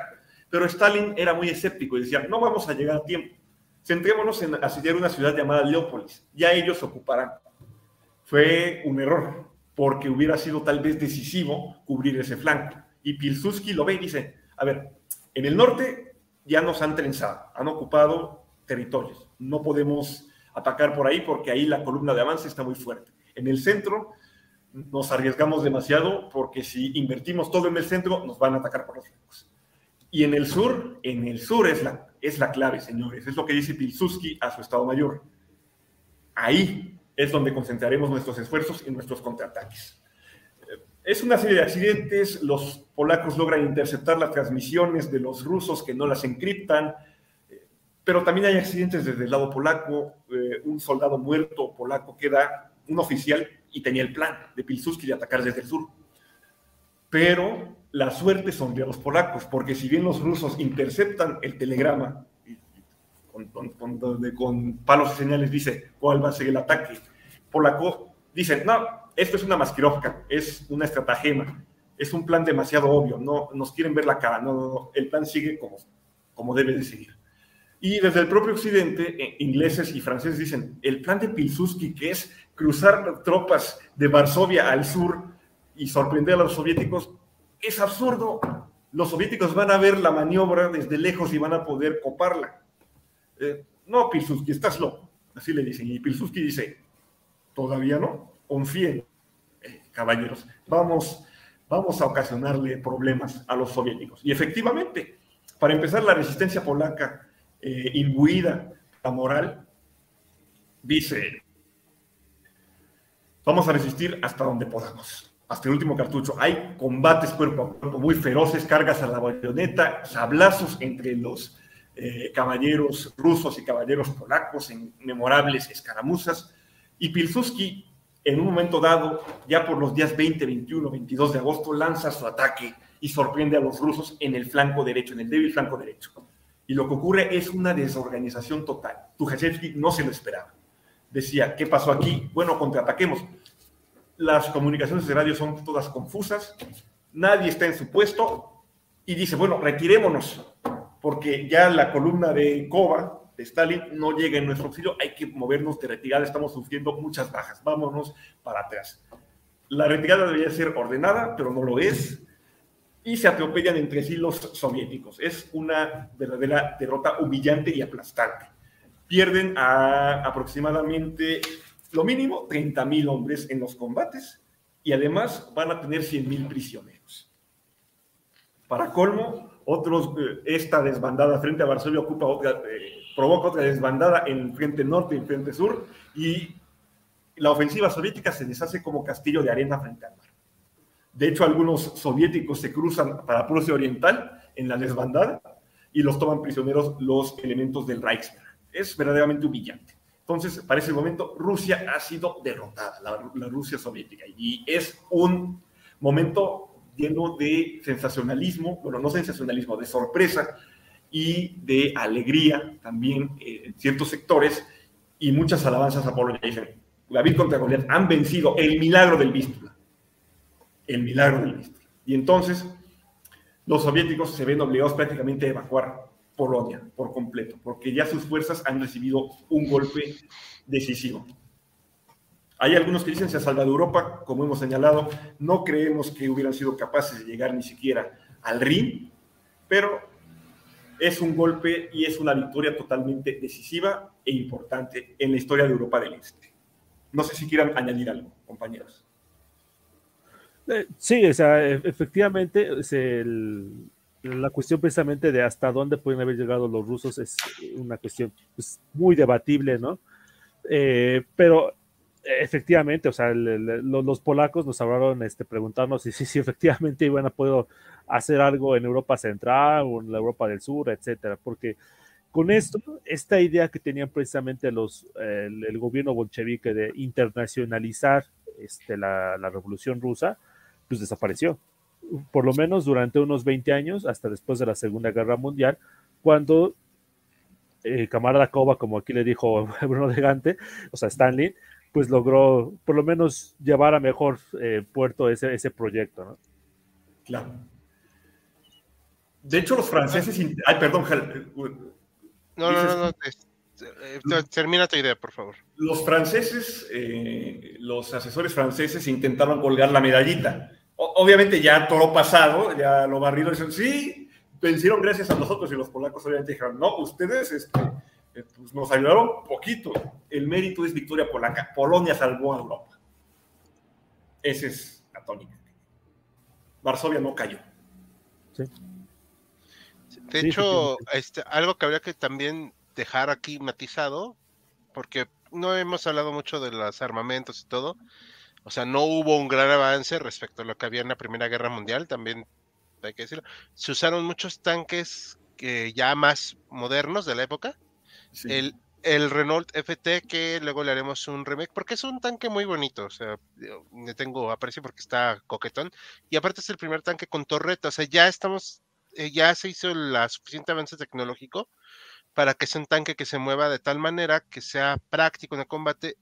Pero Stalin era muy escéptico y decía, no vamos a llegar a tiempo. Centrémonos en asediar una ciudad llamada Leópolis. Ya ellos ocuparán. Fue un error, porque hubiera sido tal vez decisivo cubrir ese flanco. Y Pilsudski lo ve y dice, a ver, en el norte ya nos han trenzado, han ocupado territorios. No podemos atacar por ahí porque ahí la columna de avance está muy fuerte. En el centro nos arriesgamos demasiado porque si invertimos todo en el centro nos van a atacar por los flancos. Y en el sur, en el sur es la, es la clave, señores. Es lo que dice Pilsudski a su Estado Mayor. Ahí es donde concentraremos nuestros esfuerzos y nuestros contraataques. Es una serie de accidentes, los polacos logran interceptar las transmisiones de los rusos que no las encriptan, pero también hay accidentes desde el lado polaco, eh, un soldado muerto polaco queda, un oficial, y tenía el plan de Pilsudski de atacar desde el sur. Pero la suerte sonrió a los polacos, porque si bien los rusos interceptan el telegrama, con, con, con palos y señales dice cuál va a ser el ataque, polaco dicen, no, esto es una masquirovka, es una estratagema, es un plan demasiado obvio, no nos quieren ver la cara, no, no, el plan sigue como, como debe de seguir. Y desde el propio occidente, eh, ingleses y franceses dicen, el plan de Pilsudski, que es cruzar tropas de Varsovia al sur y sorprender a los soviéticos, es absurdo. Los soviéticos van a ver la maniobra desde lejos y van a poder coparla. Eh, no, Pilsudski, estás loco. Así le dicen. Y Pilsudski dice, todavía no confíen, eh, caballeros, vamos, vamos a ocasionarle problemas a los soviéticos. Y efectivamente, para empezar, la resistencia polaca, eh, imbuida la moral, dice, vamos a resistir hasta donde podamos, hasta el último cartucho. Hay combates cuerpo a cuerpo muy feroces, cargas a la bayoneta, sablazos entre los eh, caballeros rusos y caballeros polacos en memorables escaramuzas. Y Pilsudski en un momento dado, ya por los días 20, 21, 22 de agosto, lanza su ataque y sorprende a los rusos en el flanco derecho, en el débil flanco derecho. Y lo que ocurre es una desorganización total. Tukhachevsky no se lo esperaba. Decía, ¿qué pasó aquí? Bueno, contraataquemos. Las comunicaciones de radio son todas confusas, nadie está en su puesto y dice, bueno, retirémonos, porque ya la columna de Kova, de Stalin no llega en nuestro auxilio, hay que movernos de retirada, estamos sufriendo muchas bajas, vámonos para atrás. La retirada debería ser ordenada, pero no lo es, y se atropellan entre sí los soviéticos. Es una verdadera derrota humillante y aplastante. Pierden a aproximadamente, lo mínimo, 30.000 hombres en los combates y además van a tener 100.000 prisioneros. Para colmo, otros, eh, esta desbandada frente a Varsovia ocupa otra, eh, provoca otra desbandada en frente norte y el frente sur, y la ofensiva soviética se deshace como castillo de arena frente al mar. De hecho, algunos soviéticos se cruzan para Prusia Oriental en la desbandada y los toman prisioneros los elementos del Reichswehr. Es verdaderamente humillante. Entonces, para ese momento, Rusia ha sido derrotada, la, Rusia soviética, y es un momento lleno de sensacionalismo, bueno, no sensacionalismo, de sorpresa y de alegría también eh, en ciertos sectores y muchas alabanzas a Polonia. Dicen, David contra Goliat han vencido el milagro del Vístula. El milagro del Vístula. Y entonces los soviéticos se ven obligados prácticamente a evacuar Polonia por completo, porque ya sus fuerzas han recibido un golpe decisivo. Hay algunos que dicen se ha salvado Europa, como hemos señalado, no creemos que hubieran sido capaces de llegar ni siquiera al Rin, pero es un golpe y es una victoria totalmente decisiva e importante en la historia de Europa del Este. No sé si quieran añadir algo, compañeros. Eh, sí, o sea, e-, efectivamente, es la cuestión precisamente de hasta dónde pueden haber llegado los rusos es una cuestión pues, muy debatible, ¿no? Eh, pero efectivamente, o sea, los, polacos nos hablaron este, preguntarnos si, si, efectivamente iban a poder hacer algo en Europa Central o en la Europa del Sur, etcétera, porque con esto, esta idea que tenían precisamente los, el, gobierno bolchevique de internacionalizar este, la, la, revolución rusa, pues desapareció. Por lo menos durante unos 20 años, hasta después de la Segunda Guerra Mundial, cuando eh, camarada Kova, como aquí le dijo Bruno de Gante, o sea, Stanley, pues logró por lo menos llevar a mejor eh, puerto ese, ese proyecto, ¿no? Claro. De hecho, los franceses. Ay, perdón, no, no, no, no, eh, termina tu idea, por favor. Los franceses, eh, los asesores franceses intentaron colgar la medallita. Obviamente ya todo pasado, ya lo barrido, dicen, sí, vencieron gracias a nosotros y los polacos obviamente dijeron, no, ustedes este, eh, pues nos ayudaron poquito. El mérito es victoria polaca. Polonia salvó a Europa. Ese es la tónica. Varsovia no cayó. De hecho, este, algo que habría que también dejar aquí matizado, porque no hemos hablado mucho de los armamentos y todo. O sea, no hubo un gran avance respecto a lo que había en la Primera Guerra Mundial, también hay que decirlo. Se usaron muchos tanques que ya más modernos de la época. El, el Renault FT, que luego le haremos un remake, porque es un tanque muy bonito, o sea, le tengo aprecio porque está coquetón. Y aparte es el primer tanque con torreta, o sea, ya estamos, eh, ya se hizo el suficiente avance tecnológico para que sea un tanque que se mueva de tal manera que sea práctico en el combate.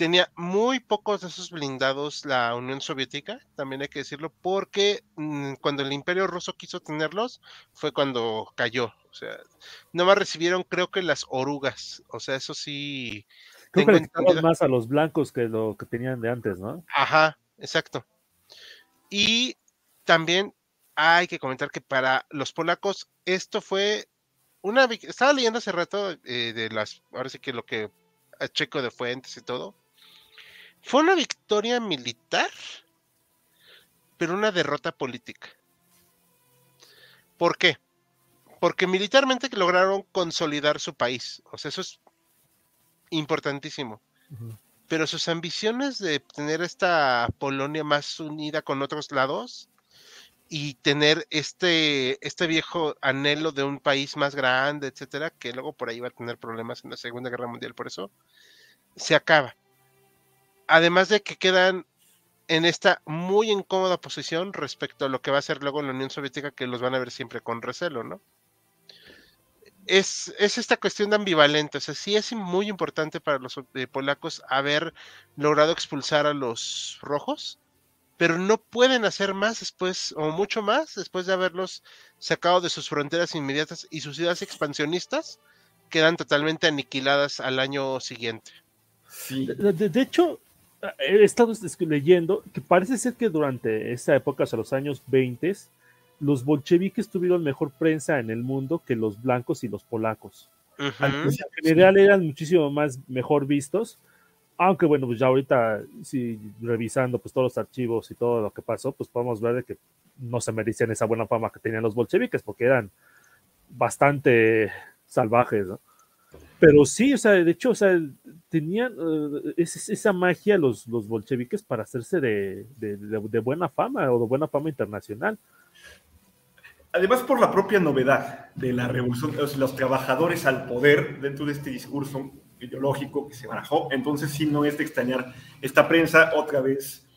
Tenía muy pocos de esos blindados la Unión Soviética, también hay que decirlo, porque mm, cuando el Imperio Ruso quiso tenerlos fue cuando cayó. O sea, nomás recibieron creo que las orugas. O sea, eso sí. Creo que más a los blancos que lo que tenían de antes, ¿no? Ajá, exacto. Y también hay que comentar que para los polacos esto fue una estaba leyendo hace rato eh, de las, ahora sí que lo que checo de fuentes y todo. Fue una victoria militar, pero una derrota política. ¿Por qué? Porque militarmente lograron consolidar su país. O sea, eso es importantísimo. Pero sus ambiciones de tener esta Polonia más unida con otros lados y tener este, este viejo anhelo de un país más grande, etcétera, que luego por ahí va a tener problemas en la Segunda Guerra Mundial, por eso se acaba. Además de que quedan en esta muy incómoda posición respecto a lo que va a ser luego la Unión Soviética, que los van a ver siempre con recelo, ¿no? Es, es esta cuestión de ambivalente, o sea, sí es muy importante para los eh, polacos haber logrado expulsar a los rojos, pero no pueden hacer más después, o mucho más, después de haberlos sacado de sus fronteras inmediatas y sus ciudades expansionistas quedan totalmente aniquiladas al año siguiente. Sí. De, hecho, he estado leyendo que parece ser que durante esa época, o los años 20, los bolcheviques tuvieron mejor prensa en el mundo que los blancos y los polacos. En general eran muchísimo más mejor vistos aunque bueno, pues ya ahorita, si revisando pues todos los archivos y todo lo que pasó, pues podemos ver de que no se merecían esa buena fama que tenían los bolcheviques, porque eran bastante salvajes, ¿no? Pero sí, o sea, de hecho, o sea, tenían uh, esa magia los, los bolcheviques para hacerse de, de, buena fama o de buena fama internacional. Además, por la propia novedad de la revolución, los trabajadores al poder dentro de este discurso ideológico que se barajó. Entonces, sí, no es de extrañar esta prensa. Otra vez,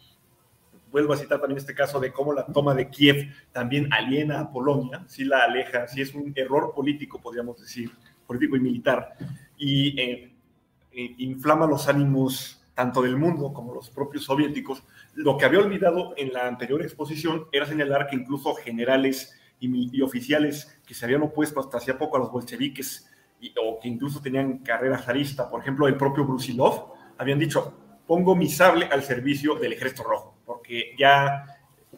vuelvo a citar también este caso de cómo la toma de Kiev también aliena a Polonia, sí la aleja, sí es un error político, podríamos decir, político y militar, y eh, eh, inflama los ánimos tanto del mundo como los propios soviéticos. Lo que había olvidado en la anterior exposición era señalar que incluso generales y, y oficiales que se habían opuesto hasta hacía poco a los bolcheviques o que incluso tenían carrera zarista, por ejemplo, el propio Brusilov, habían dicho, pongo mi sable al servicio del ejército rojo, porque ya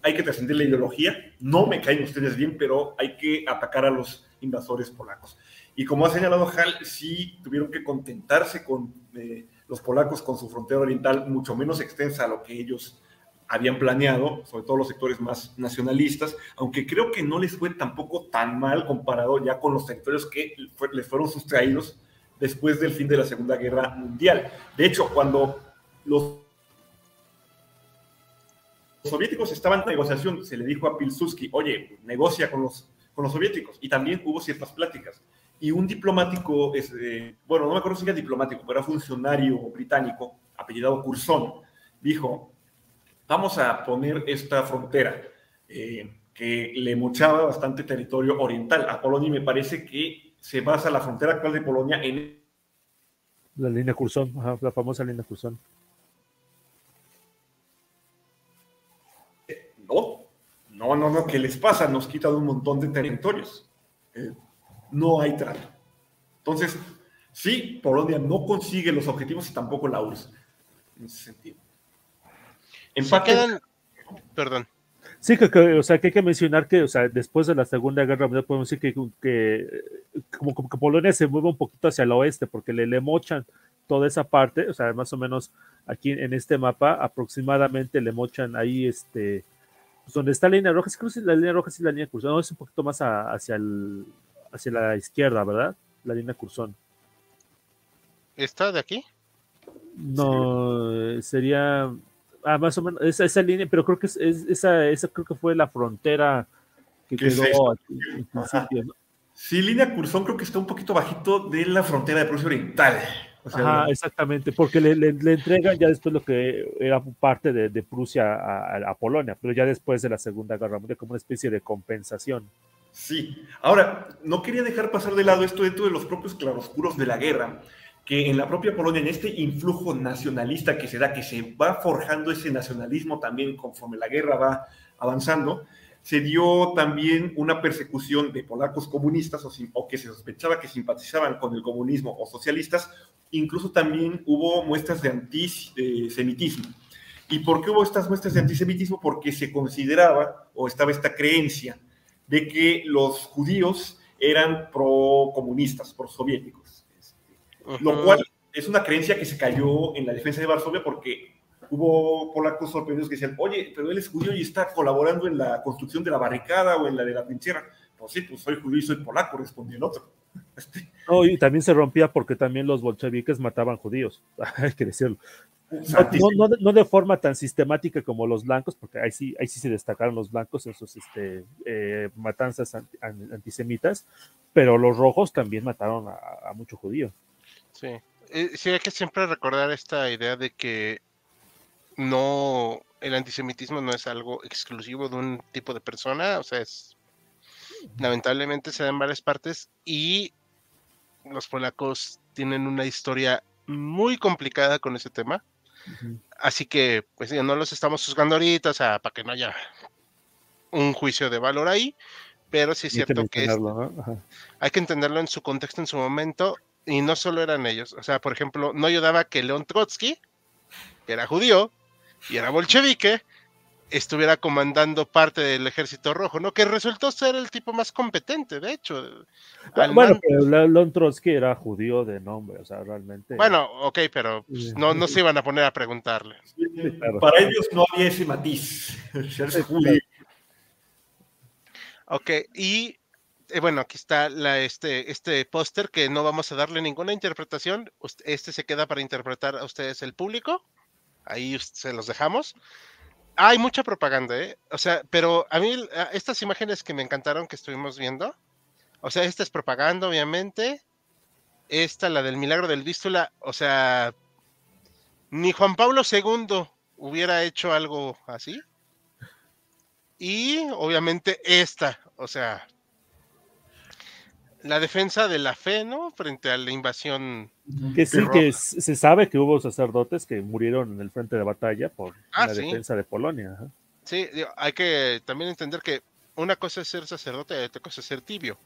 hay que trascender la ideología, no me caen ustedes bien, pero hay que atacar a los invasores polacos. Y como ha señalado Hal, sí tuvieron que contentarse con eh, los polacos con su frontera oriental mucho menos extensa a lo que ellos habían planeado, sobre todo los sectores más nacionalistas, aunque creo que no les fue tampoco tan mal comparado ya con los territorios que les fueron sustraídos después del fin de la Segunda Guerra Mundial. De hecho, cuando los soviéticos estaban en negociación, se le dijo a Pilsudski, oye, negocia con los, con los soviéticos, y también hubo ciertas pláticas. Y un diplomático, este, bueno, no me acuerdo si era diplomático, pero era funcionario británico, apellidado Curzon, dijo, vamos a poner esta frontera eh, que le mochaba bastante territorio oriental a Polonia y me parece que se basa la frontera actual de Polonia en... La línea Curzón, la famosa línea Curzón. No, no, no, no, ¿qué les pasa? Nos quita de un montón de territorios. Eh, no hay trato. Entonces, sí, Polonia no consigue los objetivos y tampoco la URSS, en ese sentido. Empate. Perdón. Sí, que, o sea, que hay que mencionar que, o sea, después de la Segunda Guerra Mundial podemos decir que, que como, como, que Polonia se mueve un poquito hacia el oeste porque le, le mochan toda esa parte, o sea, más o menos aquí en este mapa aproximadamente le mochan ahí, este, pues donde está la línea roja, creo que la línea roja es la línea cursón, no, es un poquito más hacia, el, hacia la izquierda, ¿verdad? La línea cursón. ¿Está de aquí? No, sería Ah, más o menos, esa, esa línea, pero creo que es, esa, esa creo que fue la frontera que quedó aquí, Sí, línea Curzón creo que está un poquito bajito de la frontera de Prusia Oriental. Ajá, exactamente, porque le, le, entregan ya después lo que era parte de, de Prusia a, a, Polonia, pero ya después de la Segunda Guerra Mundial, como una especie de compensación. Sí, ahora, no quería dejar pasar de lado esto dentro de los propios claroscuros de la guerra, que en la propia Polonia, en este influjo nacionalista que se da, que se va forjando ese nacionalismo también conforme la guerra va avanzando, se dio también una persecución de polacos comunistas o, que se sospechaba que simpatizaban con el comunismo o socialistas, incluso también hubo muestras de antisemitismo. ¿Y por qué hubo estas muestras de antisemitismo? Porque se consideraba o estaba esta creencia de que los judíos eran pro-comunistas, pro-soviéticos lo cual es una creencia que se cayó en la defensa de Varsovia porque hubo polacos sorprendidos que decían, oye, pero él es judío y está colaborando en la construcción de la barricada o en la de la trinchera. Pues sí, pues soy judío y soy polaco, respondió el otro. Este. No, y también se rompía porque también los bolcheviques mataban judíos, hay que decirlo. No, de forma tan sistemática como los blancos, porque ahí sí, ahí sí se destacaron los blancos en sus este, eh, matanzas antisemitas, pero los rojos también mataron a, a mucho judío. Sí. Eh, sí, hay que siempre recordar esta idea de que no, el antisemitismo no es algo exclusivo de un tipo de persona, o sea, es lamentablemente se da en varias partes y los polacos tienen una historia muy complicada con ese tema. Así que, pues no los estamos juzgando ahorita, o sea, para que no haya un juicio de valor ahí, pero sí es cierto que, hay que entenderlo en su contexto, en su momento, y no solo eran ellos, o sea, por ejemplo, no ayudaba que León Trotsky, que era judío y era bolchevique, estuviera comandando parte del ejército rojo, ¿no? Que resultó ser el tipo más competente, de hecho. Ah, bueno, pero León Trotsky era judío de nombre, o sea, realmente. Bueno, ok, pero pues, no, no se iban a poner a preguntarle. Para ellos no había ese matiz. ok, y eh, bueno, aquí está la, este, este póster que no vamos a darle ninguna interpretación. Este se queda para interpretar a ustedes el público. Ahí se los dejamos. Hay mucha propaganda, ¿eh? O sea, pero a mí estas imágenes que me encantaron que estuvimos viendo, o sea, esta es propaganda, obviamente. Esta, la del milagro del Vístula, o sea, ni Juan Pablo II hubiera hecho algo así. Y obviamente esta, o sea, la defensa de la fe, ¿no? Frente a la invasión. Que sí, que se sabe que hubo sacerdotes que murieron en el frente de batalla por ah, la defensa de Polonia. Sí, hay que también entender que una cosa es ser sacerdote y otra cosa es ser tibio.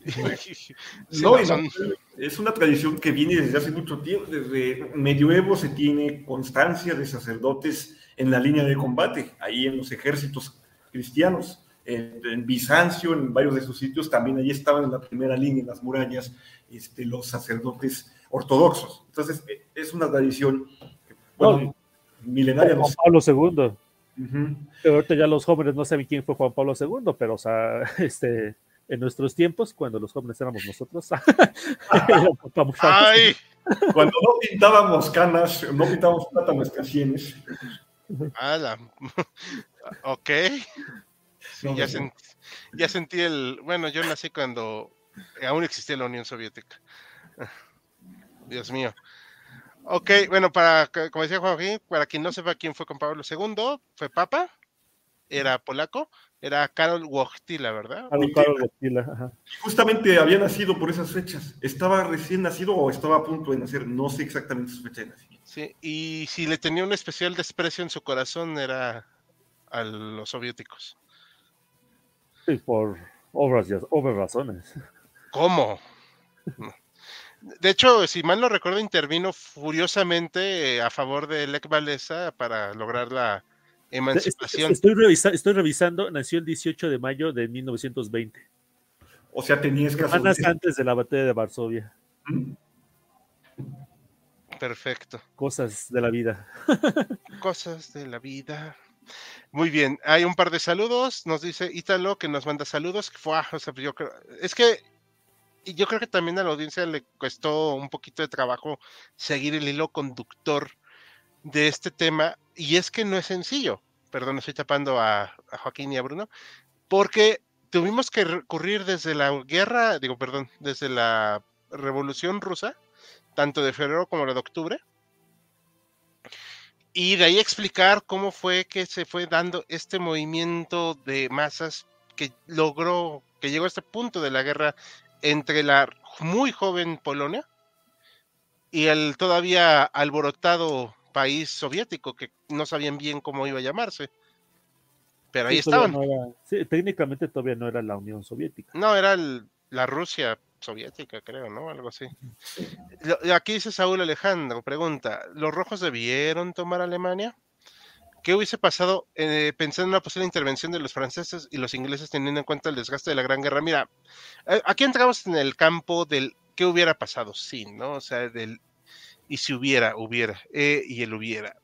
no, es una tradición que viene desde hace mucho tiempo. Desde medioevo se tiene constancia de sacerdotes en la línea de combate, ahí en los ejércitos cristianos en, Bizancio, en varios de sus sitios, también allí estaban en la primera línea, en las murallas, este, los sacerdotes ortodoxos. Entonces, e, es una tradición milenaria. Juan Pablo II. Pero ahorita ya los jóvenes no saben quién fue Juan Pablo II, pero, o sea, este, en nuestros tiempos, cuando los jóvenes éramos nosotros, Ay, cuando no pintábamos canas, no pintábamos plata nuestras sienes. ok ya, sentí el. Bueno, yo nací cuando aún existía la Unión Soviética. Dios mío. Ok, bueno, para, como decía Joaquín, para quien no sepa quién fue con Pablo II, fue Papa. era polaco, era Karol Wojtyla, ¿verdad? Karol Wojtyla, ajá. Justamente había nacido por esas fechas. ¿Estaba recién nacido o estaba a punto de nacer? No sé exactamente su fecha de nacimiento. Sí, y si le tenía un especial desprecio en su corazón era a los soviéticos. Por obras, obras razones. ¿Cómo? De hecho, si mal no recuerdo, intervino furiosamente eh, a favor de Lech Walesa para lograr la emancipación. Estoy, estoy revisando, nació el 18 de mayo de 1920. O sea, tenías que Semanas antes de la batalla de Varsovia. Perfecto. Cosas de la vida. Cosas de la vida. Muy bien, hay un par de saludos. Nos dice Ítalo que nos manda saludos. es que yo creo que también a la audiencia le costó un poquito de trabajo seguir el hilo conductor de este tema. Y es que no es sencillo. Perdón, estoy tapando a, a Joaquín y a Bruno. Porque tuvimos que recurrir desde la guerra, digo, perdón, desde la revolución rusa, tanto de febrero como la de octubre, y de ahí explicar cómo fue que se fue dando este movimiento de masas que logró, que llegó a este punto de la guerra entre la muy joven Polonia y el todavía alborotado país soviético, que no sabían bien cómo iba a llamarse. Pero ahí estaban. técnicamente todavía no era la Unión Soviética. No, era la Rusia soviética, creo, ¿no? Algo así. Aquí dice Saúl Alejandro, pregunta, ¿los rojos debieron tomar Alemania? ¿Qué hubiese pasado eh, pensando en una posible intervención de los franceses y los ingleses teniendo en cuenta el desgaste de la Gran Guerra? Mira, eh, aquí entramos en el campo del qué hubiera pasado, sí, ¿no? O sea, del y si hubiera, hubiera, eh, y el hubiera.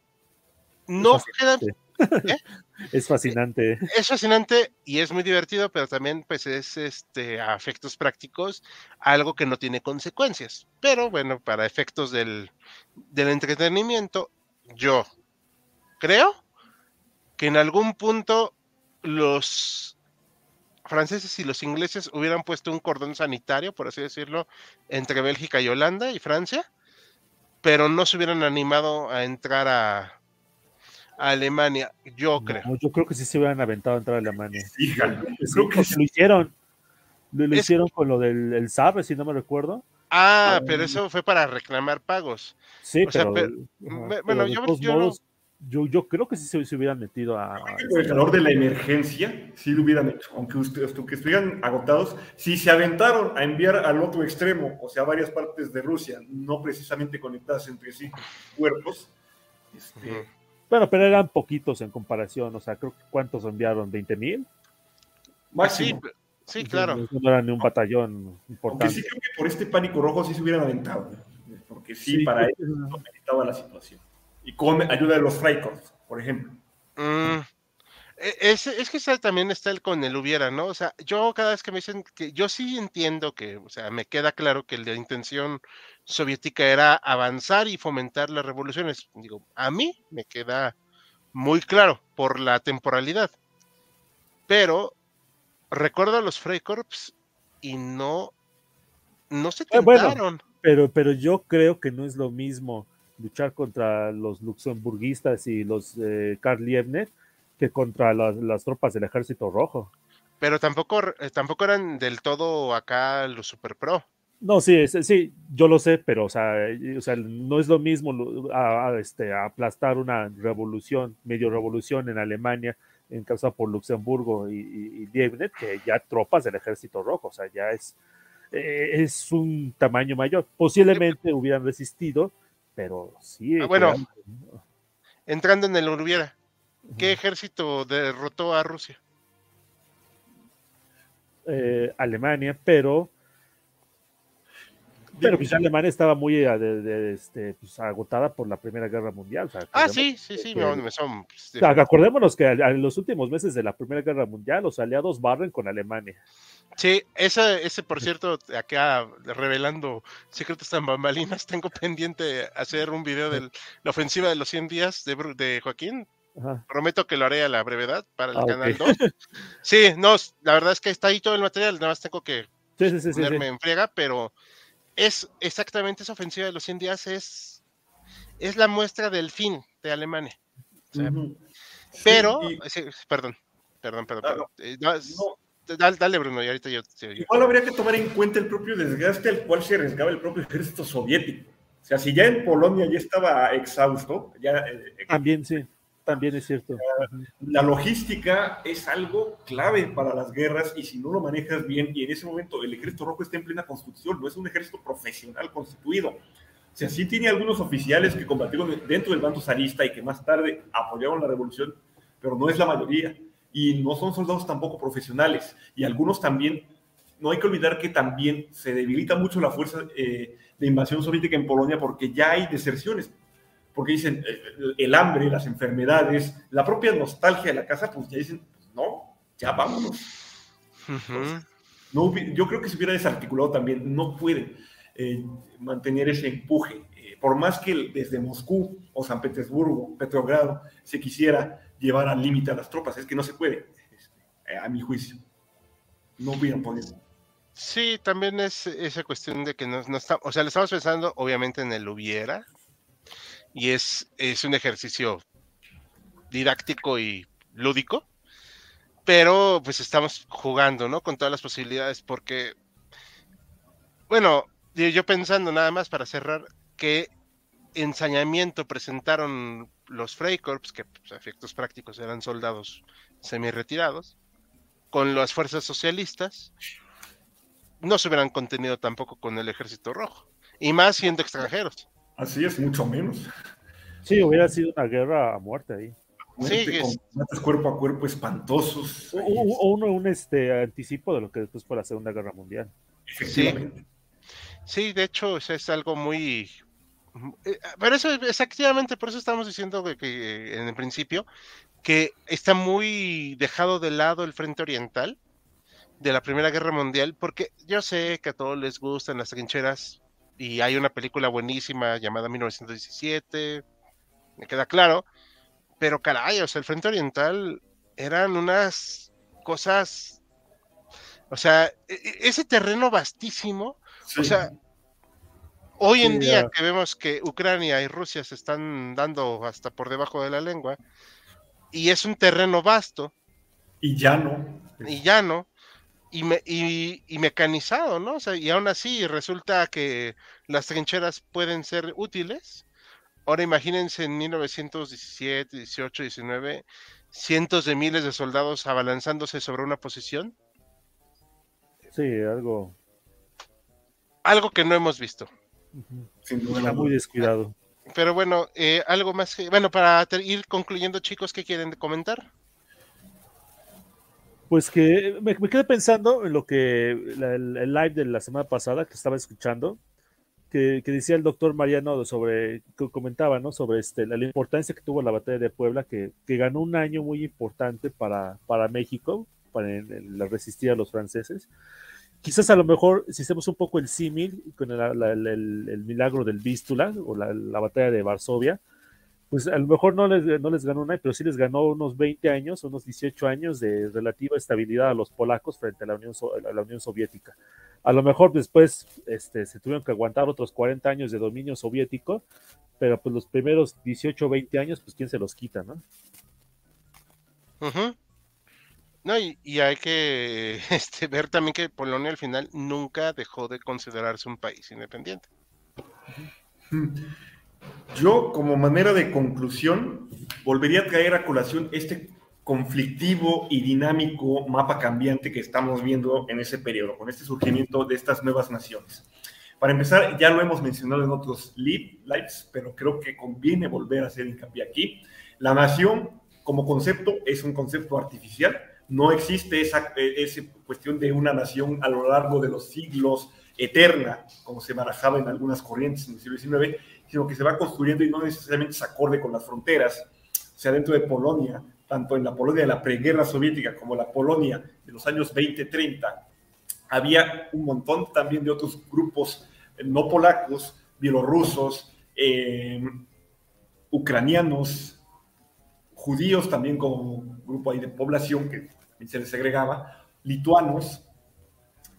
No queda, ¿Eh? Es fascinante. Es fascinante y es muy divertido, pero también pues es este a efectos prácticos algo que no tiene consecuencias. Pero bueno, para efectos del, del entretenimiento, yo creo que en algún punto los franceses y los ingleses hubieran puesto un cordón sanitario, por así decirlo, entre Bélgica y Holanda y Francia, pero no se hubieran animado a entrar a, Alemania, yo creo. yo creo que sí se hubieran aventado a entrar a Alemania. creo que lo hicieron. Lo, hicieron con lo del el si no me recuerdo. Ah, pero eso fue para reclamar pagos. Sí, bueno, yo, yo, creo que sí se, hubieran metido a. Por el calor de la emergencia, sí lo hubieran hecho. Aunque, ustedes, aunque estuvieran agotados, si se aventaron a enviar al otro extremo, o sea, a varias partes de Rusia, no precisamente conectadas entre sí, cuerpos, este, bueno, pero eran poquitos en comparación, o sea, creo que ¿cuántos enviaron? ¿20 mil? Sí, sí, claro. No era ni un batallón importante. Aunque sí creo que por este pánico rojo sí se hubieran aventado, porque sí, para ellos no necesitaba la situación. Y con ayuda de los Freikorps, por ejemplo. Mm, e, es, es, que también está el con el hubiera, ¿no? O sea, yo cada vez que me dicen que yo sí entiendo que, o sea, me queda claro que la intención soviética era avanzar y fomentar las revoluciones. Digo, a mí me queda muy claro por la temporalidad. Pero recuerdo a los Freikorps y no, no se eh, tentaron. pero, pero yo creo que no es lo mismo luchar contra los luxemburguistas y los eh, Karl Liebknecht que contra las, tropas del ejército rojo. Pero tampoco, eh, tampoco eran del todo acá los super pro. No, sí, sí, yo lo sé, pero o sea, o sea no es lo mismo a, este, aplastar una revolución, medio revolución en Alemania en causa por Luxemburgo y, y, que ya tropas del ejército rojo, o sea, ya es, eh, es un tamaño mayor. Posiblemente hubieran resistido, pero sí. Ah, bueno, entrando en el hubiera, ¿qué ejército derrotó a Rusia? Eh, Alemania, pero pero pues Alemania estaba muy eh, este, pues, agotada por la Primera Guerra Mundial. ah, sí, sí, sí, me son, pues, acordémonos que en los últimos meses de la Primera Guerra Mundial los aliados barren con Alemania. Sí, ese, ese por cierto, acá revelando secretos tan bambalinas, tengo pendiente hacer un video de la ofensiva de los 100 días de, de Joaquín. Prometo que lo haré a la brevedad para el ah, canal 2. Sí, no, la verdad es que está ahí todo el material, nada más tengo que ponerme en friega, pero es exactamente esa ofensiva de los 100 días, es, es la muestra del fin de Alemania. Pero, perdón. Perdón, perdón. Ah, dale, dale, Bruno, y ahorita yo, Igual habría que tomar en cuenta el propio desgaste al cual se arriesgaba el propio ejército soviético. O sea, si ya en Polonia ya estaba exhausto, ya... Eh, eh, También sí. También es cierto. La logística es algo clave para las guerras y si no lo manejas bien, y en ese momento el ejército rojo está en plena construcción, no es un ejército profesional constituido. O sea, tiene algunos oficiales que combatieron dentro del bando zarista y que más tarde apoyaron la revolución, pero no es la mayoría. Y no son soldados tampoco profesionales. Y algunos también, no hay que olvidar que también se debilita mucho la fuerza eh, de invasión soviética en Polonia porque ya hay deserciones porque dicen eh, el hambre, las enfermedades, la propia nostalgia de la casa, pues ya dicen, pues no, ya vámonos. no, yo creo que se hubiera desarticulado también, no puede eh, mantener ese empuje. Eh, por más que desde Moscú o San Petersburgo, Petrogrado, se quisiera llevar al límite a las tropas, es que no se puede, este, a mi juicio. No hubieran podido. Sí, también es esa cuestión de que no, no está, o sea, le estamos pensando obviamente en el hubiera, y es, es un ejercicio didáctico y lúdico, pero pues estamos jugando, ¿no? Con todas las posibilidades, porque, bueno, yo pensando nada más para cerrar, que ensañamiento presentaron los Freikorps, que pues, a efectos prácticos eran soldados semi-retirados, con las fuerzas socialistas, no se hubieran contenido tampoco con el ejército rojo, y más siendo extranjeros. Así es, mucho menos. Sí, hubiera sido una guerra a muerte ahí. sí, con cuerpo a cuerpo espantosos. O, uno, un este anticipo de lo que después fue la Segunda Guerra Mundial. Efectivamente. Sí, de hecho, es algo muy. Eh, pero eso, exactamente, por eso estamos diciendo que, en el principio que está muy dejado de lado el frente oriental de la Primera Guerra Mundial, porque yo sé que a todos les gustan las trincheras y hay una película buenísima llamada 1917, me queda claro, pero caray, o sea, el Frente Oriental eran unas cosas, o sea, e, e, ese terreno vastísimo, o sea, hoy en día que vemos que Ucrania y Rusia se están dando hasta por debajo de la lengua, y es un terreno vasto. Y llano. Y llano y, mecanizado, ¿no? O sea, y aún así resulta que las trincheras pueden ser útiles. Ahora imagínense en 1917, 18, 19, cientos de miles de soldados abalanzándose sobre una posición. Sí, algo. Algo que no hemos visto. Está muy descuidado. Pero bueno, eh, algo más que. Bueno, para ir concluyendo, chicos, ¿qué quieren comentar? Pues que me, quedé pensando en lo que el, live de la semana pasada que estaba escuchando, que, decía el doctor Mariano sobre, que comentaba, ¿no? Sobre este, la, importancia que tuvo la batalla de Puebla, que, que ganó un año muy importante para, para México, para resistir a los franceses. Quizás a lo mejor, si hacemos un poco el símil con el, milagro del Vístula o la batalla de Varsovia, pues a lo mejor no les, no les ganó una, pero sí les ganó unos 20 años, unos 18 años de relativa estabilidad a los polacos frente a la Unión, a la Unión Soviética. A lo mejor después este, se tuvieron que aguantar otros 40 años de dominio soviético, pero pues los primeros 18 o 20 años, pues quién se los quita, ¿no? No, y, hay que este, ver también que Polonia al final nunca dejó de considerarse un país independiente. Yo, como manera de conclusión, volvería a traer a colación este conflictivo y dinámico mapa cambiante que estamos viendo en ese periodo, con este surgimiento de estas nuevas naciones. Para empezar, ya lo hemos mencionado en otros lives, pero creo que conviene volver a hacer hincapié aquí. La nación como concepto es un concepto artificial, no existe esa, eh, esa cuestión de una nación a lo largo de los siglos eterna, como se barajaba en algunas corrientes en el siglo XIX, sino que se va construyendo y no necesariamente se acorde con las fronteras. Sea, dentro de Polonia, tanto en la Polonia de la preguerra soviética como la Polonia de los años 20-30, había un montón también de otros grupos eh, no polacos, bielorrusos, eh, ucranianos, judíos también como grupo ahí de población que se les segregaba, lituanos,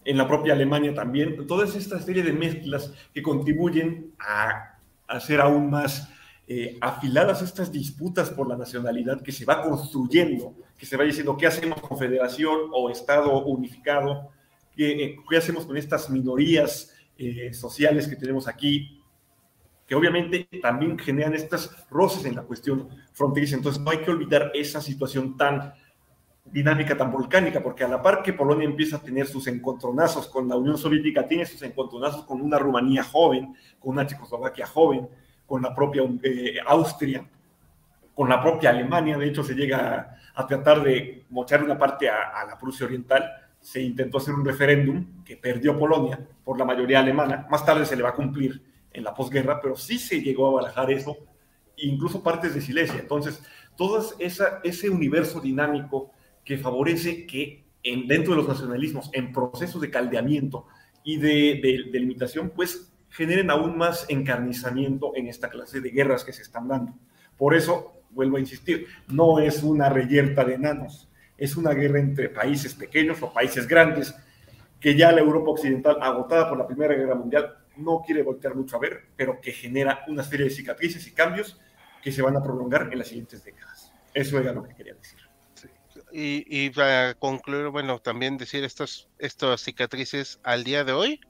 en la propia Alemania también, todas esta serie de mezclas que contribuyen a hacer aún más eh, afiladas estas disputas por la nacionalidad que se va construyendo, que se va diciendo qué hacemos con federación o Estado unificado, qué, eh, hacemos con estas minorías eh, sociales que tenemos aquí, que obviamente también generan estas roces en la cuestión fronteriza. Entonces no hay que olvidar esa situación tan dinámica, tan volcánica, porque a la par que Polonia empieza a tener sus encontronazos con la Unión Soviética, tiene sus encontronazos con una Rumanía joven, con una Checoslovaquia joven, con la propia eh, Austria, con la propia Alemania. De hecho, se llega a, tratar de mochar una parte a, la Prusia Oriental. Se intentó hacer un referéndum que perdió Polonia por la mayoría alemana. Más tarde se le va a cumplir en la posguerra, pero sí se llegó a barajar eso, incluso partes de Silesia. Entonces, todo ese universo dinámico que favorece que en, dentro de los nacionalismos, en procesos de caldeamiento y de, de, de limitación, pues generen aún más encarnizamiento en esta clase de guerras que se están dando. Por eso, vuelvo a insistir, no es una reyerta de enanos, es una guerra entre países pequeños o países grandes que ya la Europa occidental, agotada por la Primera Guerra Mundial, no quiere voltear mucho a ver, pero que genera una serie de cicatrices y cambios que se van a prolongar en las siguientes décadas. Eso era lo que quería decir. Y, para concluir, bueno, también decir estos, estas cicatrices al día de hoy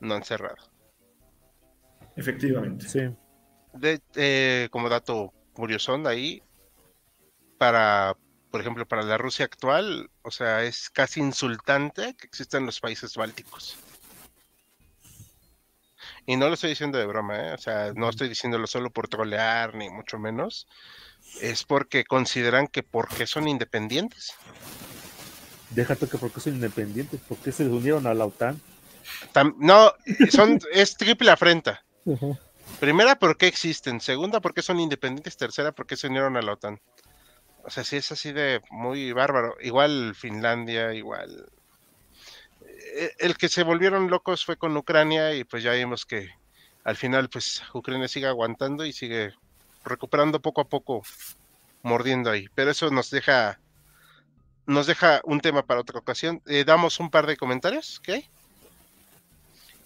no han cerrado. Efectivamente. Sí. De, eh, como dato curioso ahí, para, por ejemplo, para la Rusia actual, o sea, es casi insultante que existan los países bálticos. Y no lo estoy diciendo de broma, ¿eh? o sea, no estoy diciéndolo solo por trolear, ni mucho menos. Es porque consideran que porque son independientes. Déjate que porque son independientes, porque se unieron a la OTAN. no, son, es triple afrenta. Primera, ¿por qué existen? Segunda, ¿por qué son independientes? Tercera, ¿por qué se unieron a la OTAN? O sea, sí es así de muy bárbaro. Igual Finlandia, igual. Eh, el que se volvieron locos fue con Ucrania y pues ya vimos que al final pues Ucrania sigue aguantando y sigue recuperando poco a poco, mordiendo ahí. Pero eso nos deja nos deja un tema para otra ocasión. Eh, damos un par de comentarios, ¿ok?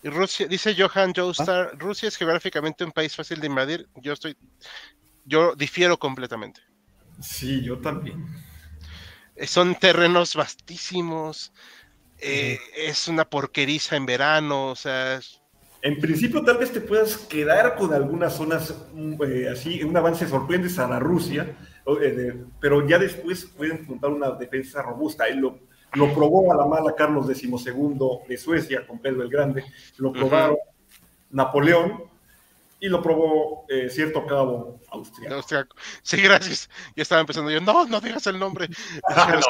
Rusia, dice Johan Joestar, ¿Ah? Rusia es geográficamente un país fácil de invadir. Yo estoy, yo difiero completamente. Sí, yo también. Eh, son terrenos vastísimos. Eh, es una porqueriza en verano, o sea. En principio, tal vez te puedas quedar con algunas zonas mm, eh, así, un avance sorprendente a la Rusia, pero ya después pueden juntar una defensa robusta. lo, lo probó a la mala Carlos XII de Suecia con Pedro el Grande, lo probaron Napoleón y lo probó eh, cierto cabo austriaco. Sí, gracias. Ya estaba empezando yo, no, no digas el nombre. Ah,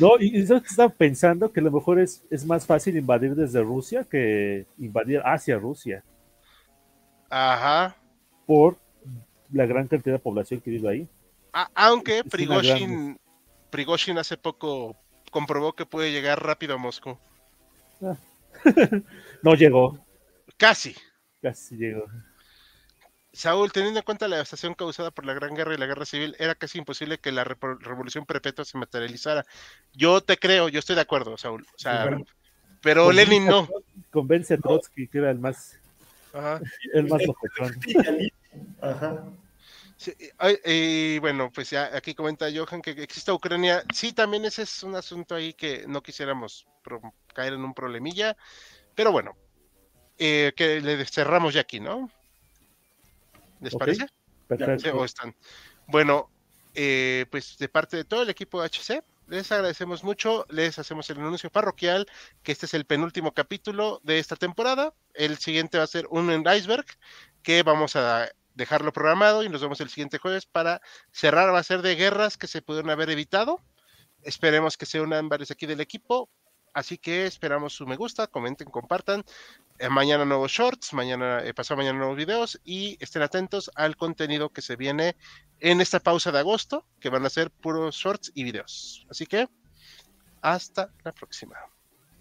no. y, estaba pensando que a lo mejor es, es más fácil invadir desde Rusia que invadir hacia Rusia. Ajá. Por la gran cantidad de población que vive ahí. aunque Prigozhin, Prigozhin hace poco comprobó que puede llegar rápido a Moscú. Ah. no llegó. Casi. Casi llegó. Saúl, teniendo en cuenta la devastación causada por la Gran Guerra y la Guerra Civil, era casi imposible que la revolución perpetua se materializara. Yo te creo, yo estoy de acuerdo, Saúl. O sea, pero Lenin no. Convence a Trotsky, que era el más, Ajá. el más Ajá y bueno, pues ya aquí comenta Johan que existe Ucrania. Sí, también ese es un asunto ahí que no quisiéramos caer en un problemilla, pero bueno, eh, que le cerramos ya aquí, ¿no? ¿Les parece? Perfecto. están? Bueno, eh, pues de parte de todo el equipo de HC, les agradecemos mucho, les hacemos el anuncio parroquial, que este es el penúltimo capítulo de esta temporada. El siguiente va a ser un en iceberg, que vamos a dejarlo programado y nos vemos el siguiente jueves para cerrar. Va a ser de guerras que se pudieron haber evitado. Esperemos que se unan varios aquí del equipo. Así que esperamos su me gusta, comenten, compartan. Eh, mañana nuevos shorts, mañana, eh, pasado mañana nuevos videos y estén atentos al contenido que se viene en esta pausa de agosto, que van a ser puros shorts y videos. Así que hasta la próxima.